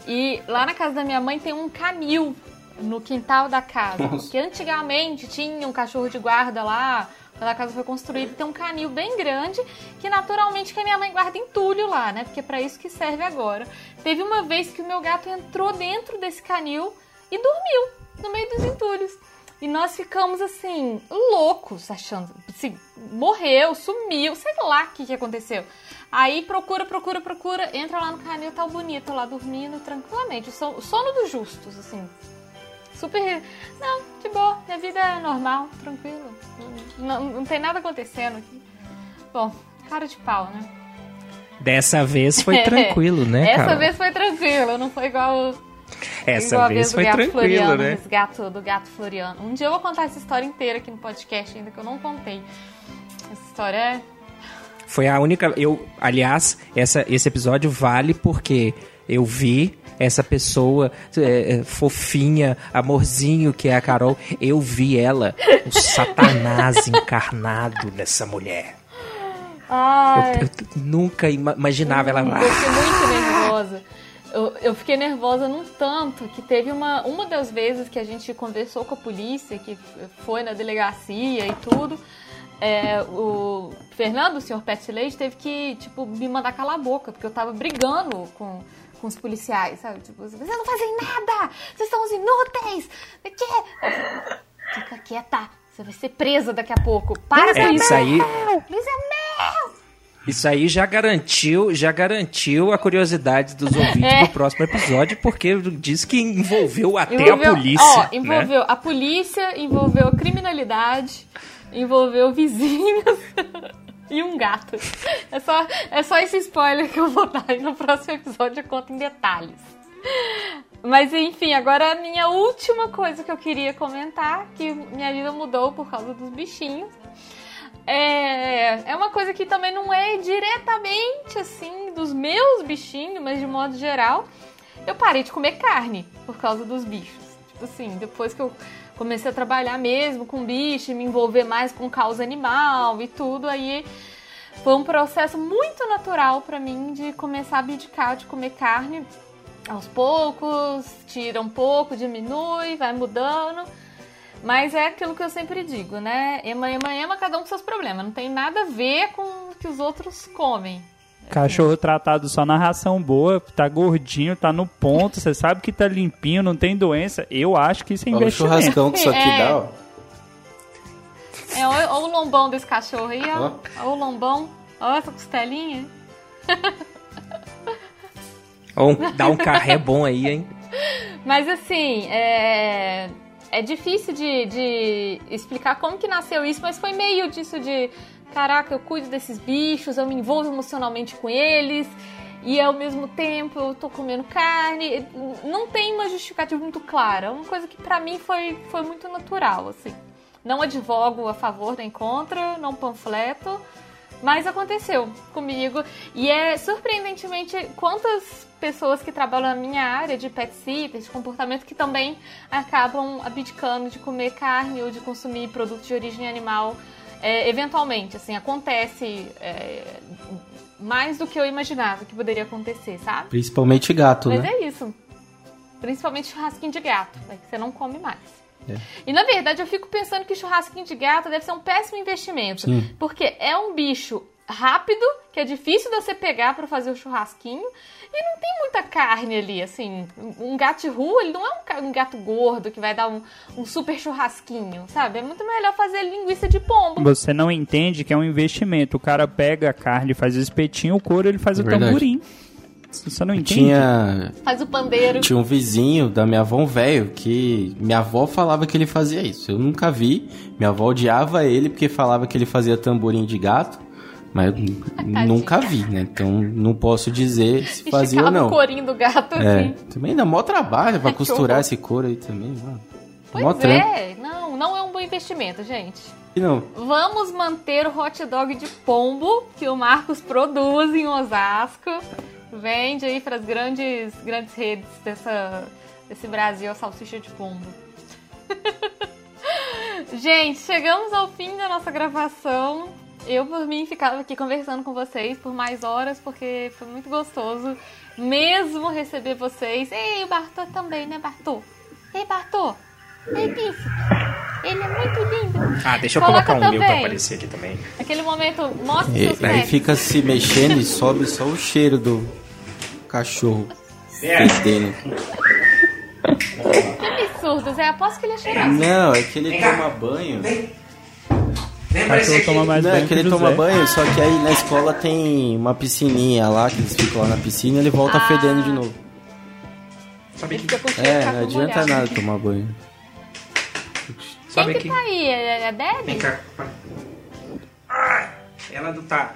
E lá na casa da minha mãe tem um canil no quintal da casa. Porque antigamente tinha um cachorro de guarda lá, quando a casa foi construída, tem um canil bem grande que naturalmente que a minha mãe guarda entulho lá, né? Porque é pra isso que serve agora. Teve uma vez que o meu gato entrou dentro desse canil e dormiu no meio dos entulhos. E nós ficamos assim, loucos, achando. Assim, morreu, sumiu, sei lá o que, que aconteceu. Aí procura, procura, procura, entra lá no canil, tá o bonito lá dormindo tranquilamente. O sono, dos justos, assim. Super. Não, de boa, minha vida é normal, tranquilo. Não, não tem nada acontecendo aqui. Bom, cara de pau, né? Dessa vez foi tranquilo, né, Essa cara? vez foi tranquilo, não foi igual Essa Igual vez foi Floriano, né? resgato do gato Floriano. Um dia eu vou contar essa história inteira aqui no podcast, ainda que eu não contei. Mas história é. Foi a única. Eu, aliás, essa, esse episódio vale porque eu vi essa pessoa é, é, fofinha, amorzinho que é a Carol. Eu vi ela, o Satanás encarnado nessa mulher. Ai, Eu, eu nunca ima- imaginava ela. eu fiquei muito nervosa. Eu, eu fiquei nervosa num tanto que teve uma, uma das vezes que a gente conversou com a polícia, que foi na delegacia e tudo. é, o Fernando, o senhor Pet Leite, teve que, tipo, me mandar calar a boca, porque eu tava brigando com, com os policiais, sabe? Tipo, vocês não fazem nada! Vocês são os inúteis! Fica quieta, você vai ser presa daqui a pouco. Para É, com isso aí, Luiz Amel! Isso aí já garantiu, já garantiu a curiosidade dos ouvintes É. do próximo episódio, porque diz que envolveu até Envolveu- a polícia. Ó, né? envolveu a polícia, envolveu a criminalidade, envolveu vizinhos e um gato. É só, é só esse spoiler que eu vou dar e no próximo episódio eu conto em detalhes. Mas enfim, agora a minha última coisa que eu queria comentar, que minha vida mudou por causa dos bichinhos. É, é uma coisa que também não é diretamente assim dos meus bichinhos, mas de modo geral, eu parei de comer carne por causa dos bichos. Tipo assim, depois que eu comecei a trabalhar mesmo com bicho, me envolver mais com causa animal e tudo, aí foi um processo muito natural pra mim de começar a abdicar de comer carne aos poucos, tira um pouco, diminui, vai mudando. Mas é aquilo que eu sempre digo, né? Ema, ema, ema, cada um com seus problemas. Não tem nada a ver com o que os outros comem. Cachorro tratado só na ração boa, tá gordinho, tá no ponto, você sabe que tá limpinho, não tem doença. Eu acho que isso é Olha o investimento. churrascão que isso aqui É. dá, ó. É, olha, olha o lombão desse cachorro aí, ó. Ó. Olha o lombão. Olha essa costelinha. Ou dá um carré bom aí, hein? Mas assim, é, é difícil de, de explicar como que nasceu isso, mas foi meio disso de caraca, eu cuido desses bichos, eu me envolvo emocionalmente com eles. E ao mesmo tempo eu tô comendo carne. Não tem uma justificativa muito clara. É uma coisa que pra mim foi, foi muito natural, assim. Não advogo a favor nem contra, não panfleto. Mas aconteceu comigo. E é surpreendentemente quantas pessoas que trabalham na minha área de pet sitters, de comportamento, que também acabam abdicando de comer carne ou de consumir produtos de origem animal. É, eventualmente, assim, acontece é, mais do que eu imaginava que poderia acontecer, sabe? Principalmente gato, Mas né? é isso. Principalmente churrasquinho de gato, é que você não come mais. É. E na verdade eu fico pensando que churrasquinho de gato deve ser um péssimo investimento. Sim. Porque é um bicho rápido, que é difícil de você pegar pra fazer o churrasquinho. E não tem muita carne ali, assim. Um gato de rua, ele não é um gato gordo que vai dar um, um super churrasquinho, sabe? É muito melhor fazer linguiça de pombo. Você não entende que é um investimento. O cara pega a carne, faz o espetinho, o couro, ele faz o Verdade. tamborim. Você não entende? Tinha, Faz o pandeiro. tinha um vizinho da minha avó, um velho, que minha avó falava que ele fazia isso. Eu nunca vi. Minha avó odiava ele porque falava que ele fazia tamborim de gato. Mas eu nunca vi, né? Então não posso dizer se fazia ou não. o corinho do gato, É, assim. também dá mó trabalho pra costurar esse couro aí também, mano. Pois mó é. Não, não é um bom investimento, gente. Não, Vamos manter o hot dog de pombo que o Marcos produz em Osasco. Vende aí para as grandes, grandes redes dessa, desse Brasil a salsicha de pombo. Gente, chegamos ao fim da nossa gravação. Eu, por mim, ficava aqui conversando com vocês por mais horas, porque foi muito gostoso mesmo receber vocês. Ei, o Bartô também, né, Bartô? Ei, Bartô! Ei, Príncipe! Ele é muito lindo! Ah, deixa eu Coloca colocar um meu pra também. aparecer aqui também. Aquele momento, mostra E- seus aí pets. fica se mexendo e sobe só o cheiro do cachorro fedendo. absurdos. É, aposto que ele é cheiroso. Não, é que ele toma banho. O cachorro toma mais Não, banho é que ele o toma José. banho, só que aí na escola tem uma piscininha lá, que eles ficam lá na piscina e ele volta Ah. fedendo de novo. Ele fica com o cheiro É, de não café adianta molhado. nada tomar banho. Sobe Quem que aqui. tá aí? É a Debbie? Vem cá. Ah, ela não tá.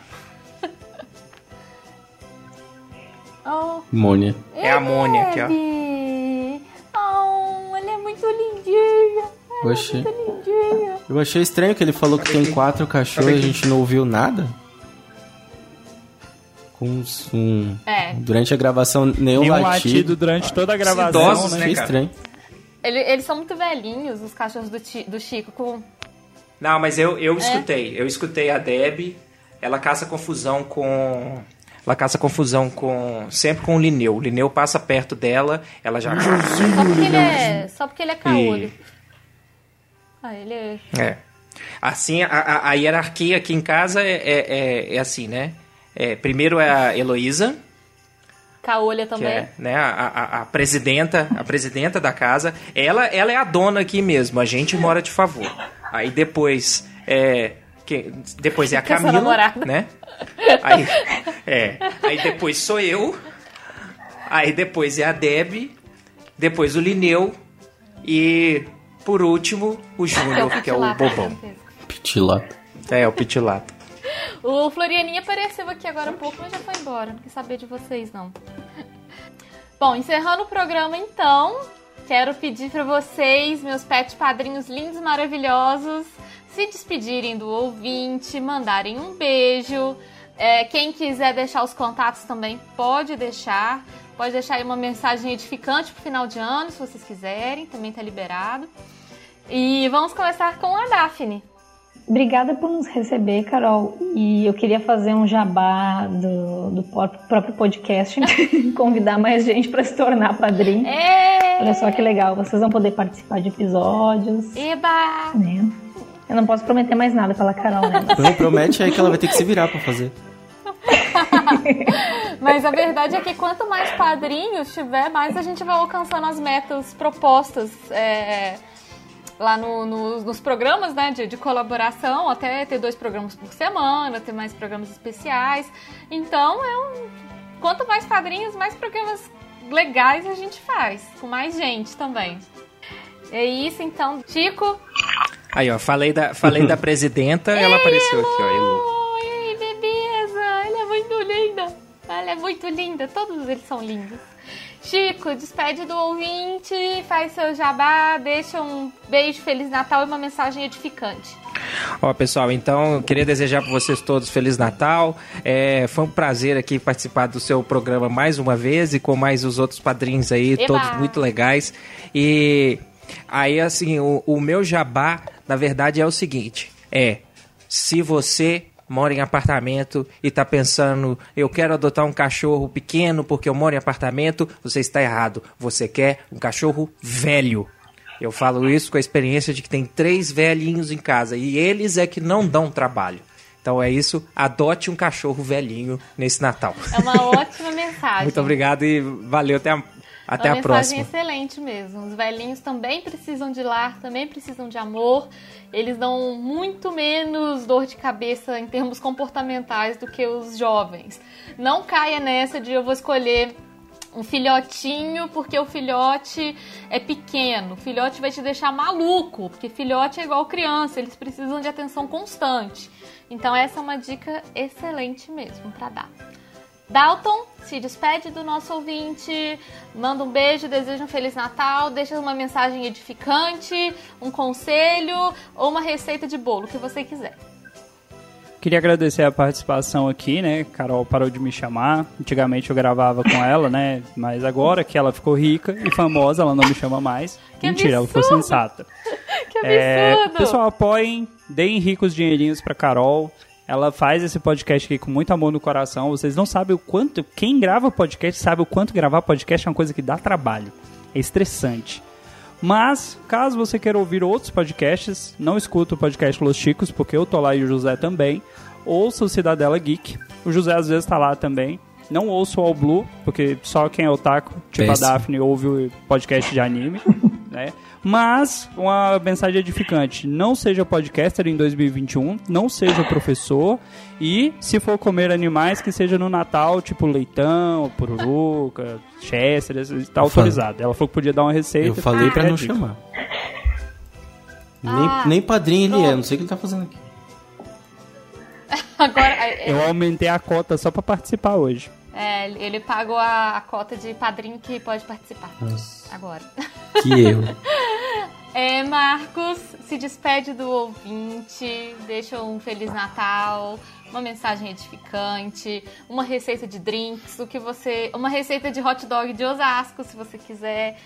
Oh, Mônia. É a amônia aqui, ó. Debbie. Oh, ela é muito lindinha. Ela Oxi. é muito lindinha. Eu achei estranho que ele falou que tem quatro cachorros e a gente não ouviu nada. Com um, É. Durante a gravação, nenhum, Nenhum latido. latido durante toda a gravação, Idosos, né? né? Achei cara? estranho. Ele- eles são muito velhinhos, os cachorros do, Ti- do Chico. Com... Não, mas eu, É? eu escutei. Eu escutei a Deb. Ela caça confusão com. Ela caça confusão com. Sempre com o Lineu. O Lineu passa perto dela, ela já. Só porque ele é, só porque ele é caolho. Ah, ele é... É. Assim, a, a- a hierarquia aqui em casa é, é, é- é assim, né? É, primeiro é a Heloísa, Caolha que também. é né, a, a- a presidenta, a presidenta da casa. Ela, ela é a dona aqui mesmo, a gente mora de favor. Aí depois é. que- depois é a Camila, né? Aí, é, aí depois sou eu. Aí depois é a Deb. Depois o Lineu. E por último, o Júnior, que é o bobão. gigantesco. Pitilata. É, o Pitilato. O Florianinha apareceu aqui agora há pouco, mas já foi embora. Não quis saber de vocês, não. Bom, encerrando o programa, então, quero pedir pra vocês, meus pet padrinhos lindos e maravilhosos, se despedirem do ouvinte, mandarem um beijo. É, quem quiser deixar os contatos também pode deixar. Pode deixar aí uma mensagem edificante pro final de ano, se vocês quiserem, também tá liberado. E vamos começar com a Daphne. Obrigada por nos receber, Carol. E eu queria fazer um jabá do, do pró- próprio podcast, convidar mais gente para se tornar padrinho. Ê! Olha só que legal, vocês vão poder participar de episódios, Eba! né? Eu não posso prometer mais nada pela Carol, né? Mas Não, promete aí que ela vai ter que se virar pra fazer. Mas a verdade é que quanto mais padrinhos tiver, mais a gente vai alcançando as metas propostas é, lá no- no- nos programas né, de, de colaboração, até ter dois programas por semana, ter mais programas especiais. Então, é um, quanto mais padrinhos, mais programas legais a gente faz, com mais gente também. É isso, então. Chico, Aí, ó, falei da, falei da presidenta, ela apareceu aqui, ó, Elo. Oi, bebeza! Ela é muito linda! Ela é muito linda, todos eles são lindos. Chico, despede do ouvinte, faz seu jabá, deixa um beijo, Feliz Natal e uma mensagem edificante. Ó, pessoal, então eu queria desejar para vocês todos Feliz Natal. É, foi um prazer aqui participar do seu programa mais uma vez e com mais os outros padrinhos aí, Eba! todos muito legais. E aí, assim, o, o meu jabá, na verdade, é o seguinte: é se você mora em apartamento e tá pensando, eu quero adotar um cachorro pequeno porque eu moro em apartamento, você está errado. Você quer um cachorro velho. Eu falo isso com a experiência de que tem três velhinhos em casa e eles é que não dão trabalho. Então é isso, adote um cachorro velhinho nesse Natal. É uma ótima mensagem. Muito obrigado e valeu, até a, até uma a mensagem próxima. excelente mesmo. Os velhinhos também precisam de lar, também precisam de amor. Eles dão muito menos dor de cabeça em termos comportamentais do que os jovens. Não caia nessa de eu vou escolher um filhotinho porque o filhote é pequeno. O filhote vai te deixar maluco, porque filhote é igual criança, eles precisam de atenção constante. Então essa é uma dica excelente mesmo para dar. Dalton, se despede do nosso ouvinte, manda um beijo, deseja um Feliz Natal, deixa uma mensagem edificante, um conselho ou uma receita de bolo, o que você quiser. Queria agradecer a participação aqui, né? Carol parou de me chamar. Antigamente eu gravava com ela, né? Mas agora que ela ficou rica e famosa, ela não me chama mais. Que Mentira, ela foi absurdo! sensata. Que É, absurdo! pessoal, apoiem, deem ricos dinheirinhos pra Carol. Ela faz esse podcast aqui com muito amor no coração. Vocês não sabem o quanto. Quem grava podcast sabe o quanto gravar podcast é uma coisa que dá trabalho. É estressante. Mas, caso você queira ouvir outros podcasts, não escuta o podcast Los Chicos, porque eu tô lá e o José também. Ouça o Cidadela Geek. O José às vezes tá lá também. Não ouço o All Blue, porque só quem é otaku, tipo Péssimo. a Daphne, ouve o podcast de anime, né? Mas, uma mensagem edificante. Não seja podcaster em 2021, não seja professor e, se for comer animais, que seja no Natal, tipo leitão, pururuca, chester, está autorizado. Ela falou que podia dar uma receita. Eu falei pra É não dica. chamar. Ah, nem, nem padrinho ele é, pronto. não sei o que ele tá fazendo aqui. Agora, é, Eu aumentei a cota só pra participar hoje. É, ele pagou a, a cota de padrinho que pode participar. Nossa, Agora. que erro. É, Marcos, se despede do ouvinte, deixa um Feliz Natal, uma mensagem edificante, uma receita de drinks, o que você. Uma receita de hot dog de Osasco, se você quiser.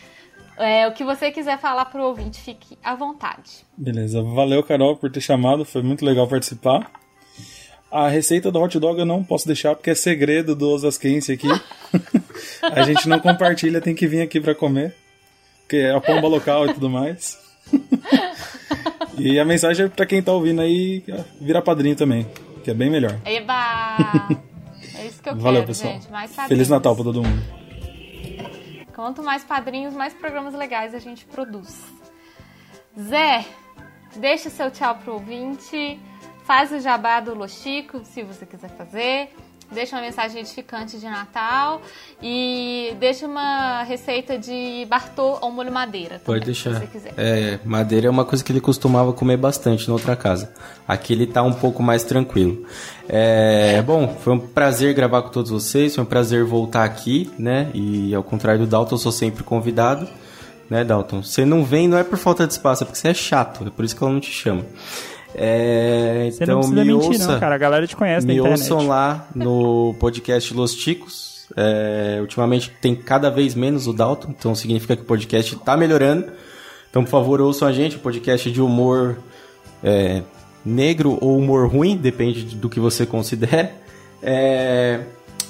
É, o que você quiser falar pro ouvinte, fique à vontade. Beleza. Valeu, Carol, por ter chamado. Foi muito legal participar. A receita do hot dog eu não posso deixar porque é segredo do Osasquense aqui. a gente não compartilha, tem que vir aqui para comer. Porque é a pomba local e tudo mais. e a mensagem é pra quem tá ouvindo aí virar padrinho também, que é bem melhor. Eba! É isso que eu Valeu, quero, pessoal. gente. Mais padrinhos. Feliz Natal pra todo mundo. Quanto mais padrinhos, mais programas legais a gente produz. Zé, deixa seu tchau pro ouvinte. Faz o jabá do Los Chico, se você quiser fazer. Deixa uma mensagem edificante de Natal. E deixa uma receita de Bartô ao molho madeira. também, Pode deixar. Se você quiser. É, madeira é uma coisa que ele costumava comer bastante na outra casa. Aqui ele tá um pouco mais tranquilo. É, bom, foi um prazer gravar com todos vocês, foi um prazer voltar aqui, né? E ao contrário do Dalton, eu sou sempre convidado, né, Dalton? Você não vem, não é por falta de espaço, é porque você é chato, é por isso que ela não te chama. É, Você então não precisa me mentir, ouça, não, cara. A galera te conhece na me internet. ouçam lá no podcast Los Ticos. É, ultimamente tem cada vez menos o Dalton, então significa que o podcast está melhorando. Então, por favor, ouçam a gente, podcast de humor é, negro ou humor ruim, depende do que você considera. É,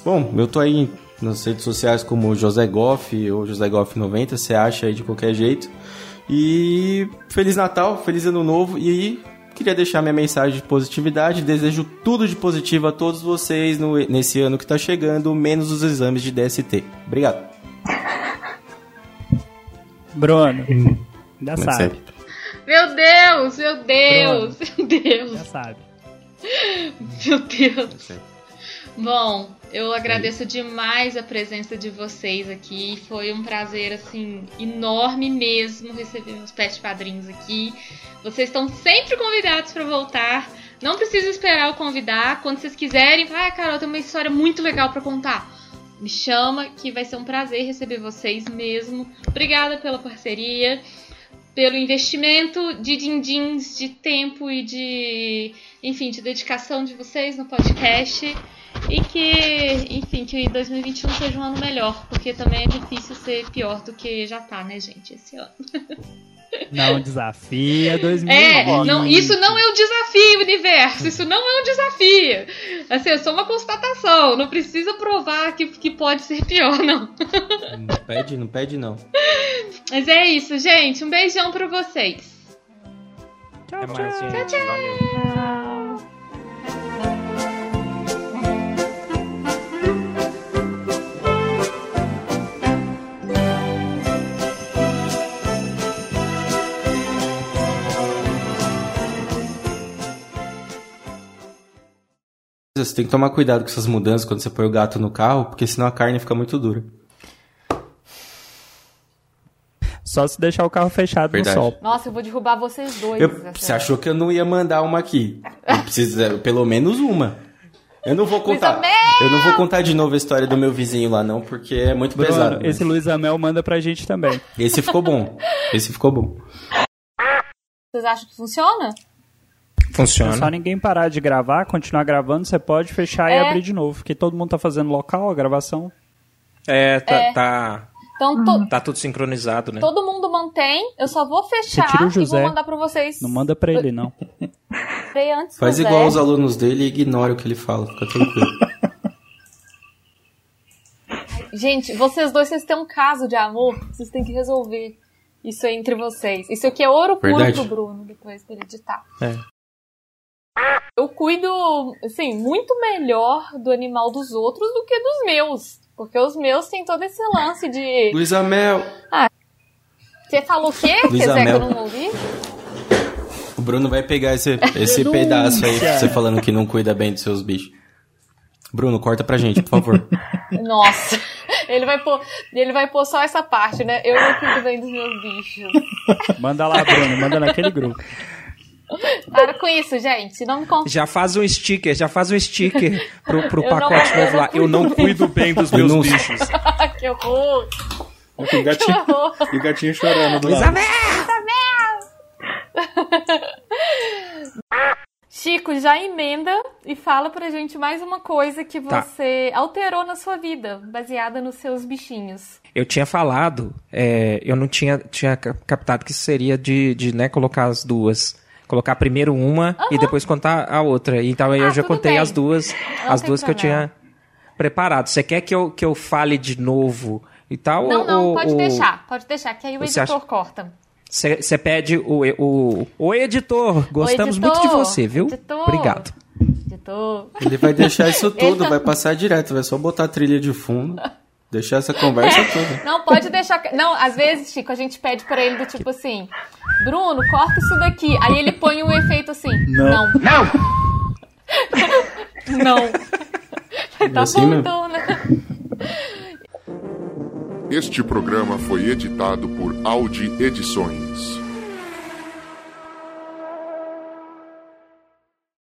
bom, eu tô aí nas redes sociais como José Goff ou José Goff 90, você acha aí de qualquer jeito. E Feliz Natal, Feliz Ano Novo e queria deixar minha mensagem de positividade. Desejo tudo de positivo a todos vocês no- nesse ano que tá chegando, menos os exames de DST. Obrigado. Bruno, já Mas sabe. sério. Meu Deus, meu Deus, meu Deus, Já sabe. meu Deus. sério. Bom, eu agradeço demais a presença de vocês aqui. Foi um prazer, assim, enorme mesmo receber meus pet padrinhos aqui. Vocês estão sempre convidados para voltar. Não precisa esperar eu convidar. Quando vocês quiserem, ah, Carol, tem uma história muito legal para contar. Me chama, que vai ser um prazer receber vocês mesmo. Obrigada pela parceria, pelo investimento de din-dins, de tempo e de, enfim, de dedicação de vocês no podcast. E que, enfim, que 2021 seja um ano melhor, porque também é difícil ser pior do que já tá, né, gente, esse ano. Não desafia 2020. É, não, isso não é um desafio, universo. Isso não é um desafio. Assim, é só uma constatação. Não precisa provar que, que pode ser pior, não. Não pede, não pede não. Mas é isso, gente. Um beijão pra vocês. Tchau, Até mais, tchau. Você tem que tomar cuidado com essas mudanças quando você põe o gato no carro, porque senão a carne fica muito dura. Só se deixar o carro fechado Verdade. no sol. Nossa, eu vou derrubar vocês dois. Eu- você achou que eu não ia mandar uma aqui? Eu preciso, pelo menos uma. Eu não vou contar. Amel! Eu não vou contar de novo a história do meu vizinho lá não, porque é muito pesado. Bruno, esse Luiz Amel manda pra gente também. Esse ficou bom. Esse ficou bom. Vocês acham que funciona? É Funciona. só ninguém parar de gravar, continuar gravando, você pode fechar e É. abrir de novo. Porque todo mundo tá fazendo local a gravação. É, tá, É. tá, Então, to- tá tudo sincronizado, né? todo mundo mantém. Eu só vou fechar tira o e José. vou mandar pra vocês. Não manda pra ele, não. Antes Faz José. igual os alunos dele e ignora o que ele fala. Fica tranquilo. Gente, vocês dois, vocês têm um caso de amor, vocês têm que resolver isso aí entre vocês. Isso aqui é ouro puro Verdade. pro Bruno, depois pra ele editar. É. Eu cuido, assim, muito melhor do animal dos outros do que dos meus. Porque os meus têm todo esse lance de. Luiz Amel. Você falou o quê? Quer dizer, que eu não ouvi? O Bruno vai pegar esse, esse pedaço aí, você falando que não cuida bem dos seus bichos. Bruno, corta pra gente, por favor. Nossa, ele vai pôr, ele vai pôr só essa parte, né? Eu não cuido bem dos meus bichos. Manda lá, Bruno, manda naquele grupo. Para com isso, gente. Não me conta. Já faz um sticker, já faz um sticker pro, pro Eu não- pacote eu novo lá. não Eu não cuido bem dos Eu meus não- bichos. que horror! E o gatinho, Que horror! e o gatinho chorando do Luiz lado. Amel! Chico, já emenda e fala pra gente mais uma coisa que Tá. você alterou na sua vida, baseada nos seus bichinhos. Eu tinha falado, é, eu não tinha, tinha ca- captado que seria de, de né, colocar as duas. Colocar primeiro uma e depois contar a outra. Então aí Ah, eu já contei bem. as duas, as tem duas que eu tinha preparado. Você quer que eu, que eu fale de novo e tal? Não, ou- não, pode ou deixar, pode deixar, que aí o Você editor acha- corta. Você pede o, o, o editor. Gostamos editor, muito de você, viu? editor. Obrigado. Editor. Ele vai deixar isso tudo, Ele- vai passar direto, vai só botar a trilha de fundo, deixar essa conversa toda. Não, pode deixar. Não, às vezes, Chico, a gente pede pra ele do tipo assim: Bruno, corta isso daqui. Aí ele põe um efeito assim: Não. Não. Não. tá assim bom, mesmo. então, né? Este programa foi editado por Audi Edições.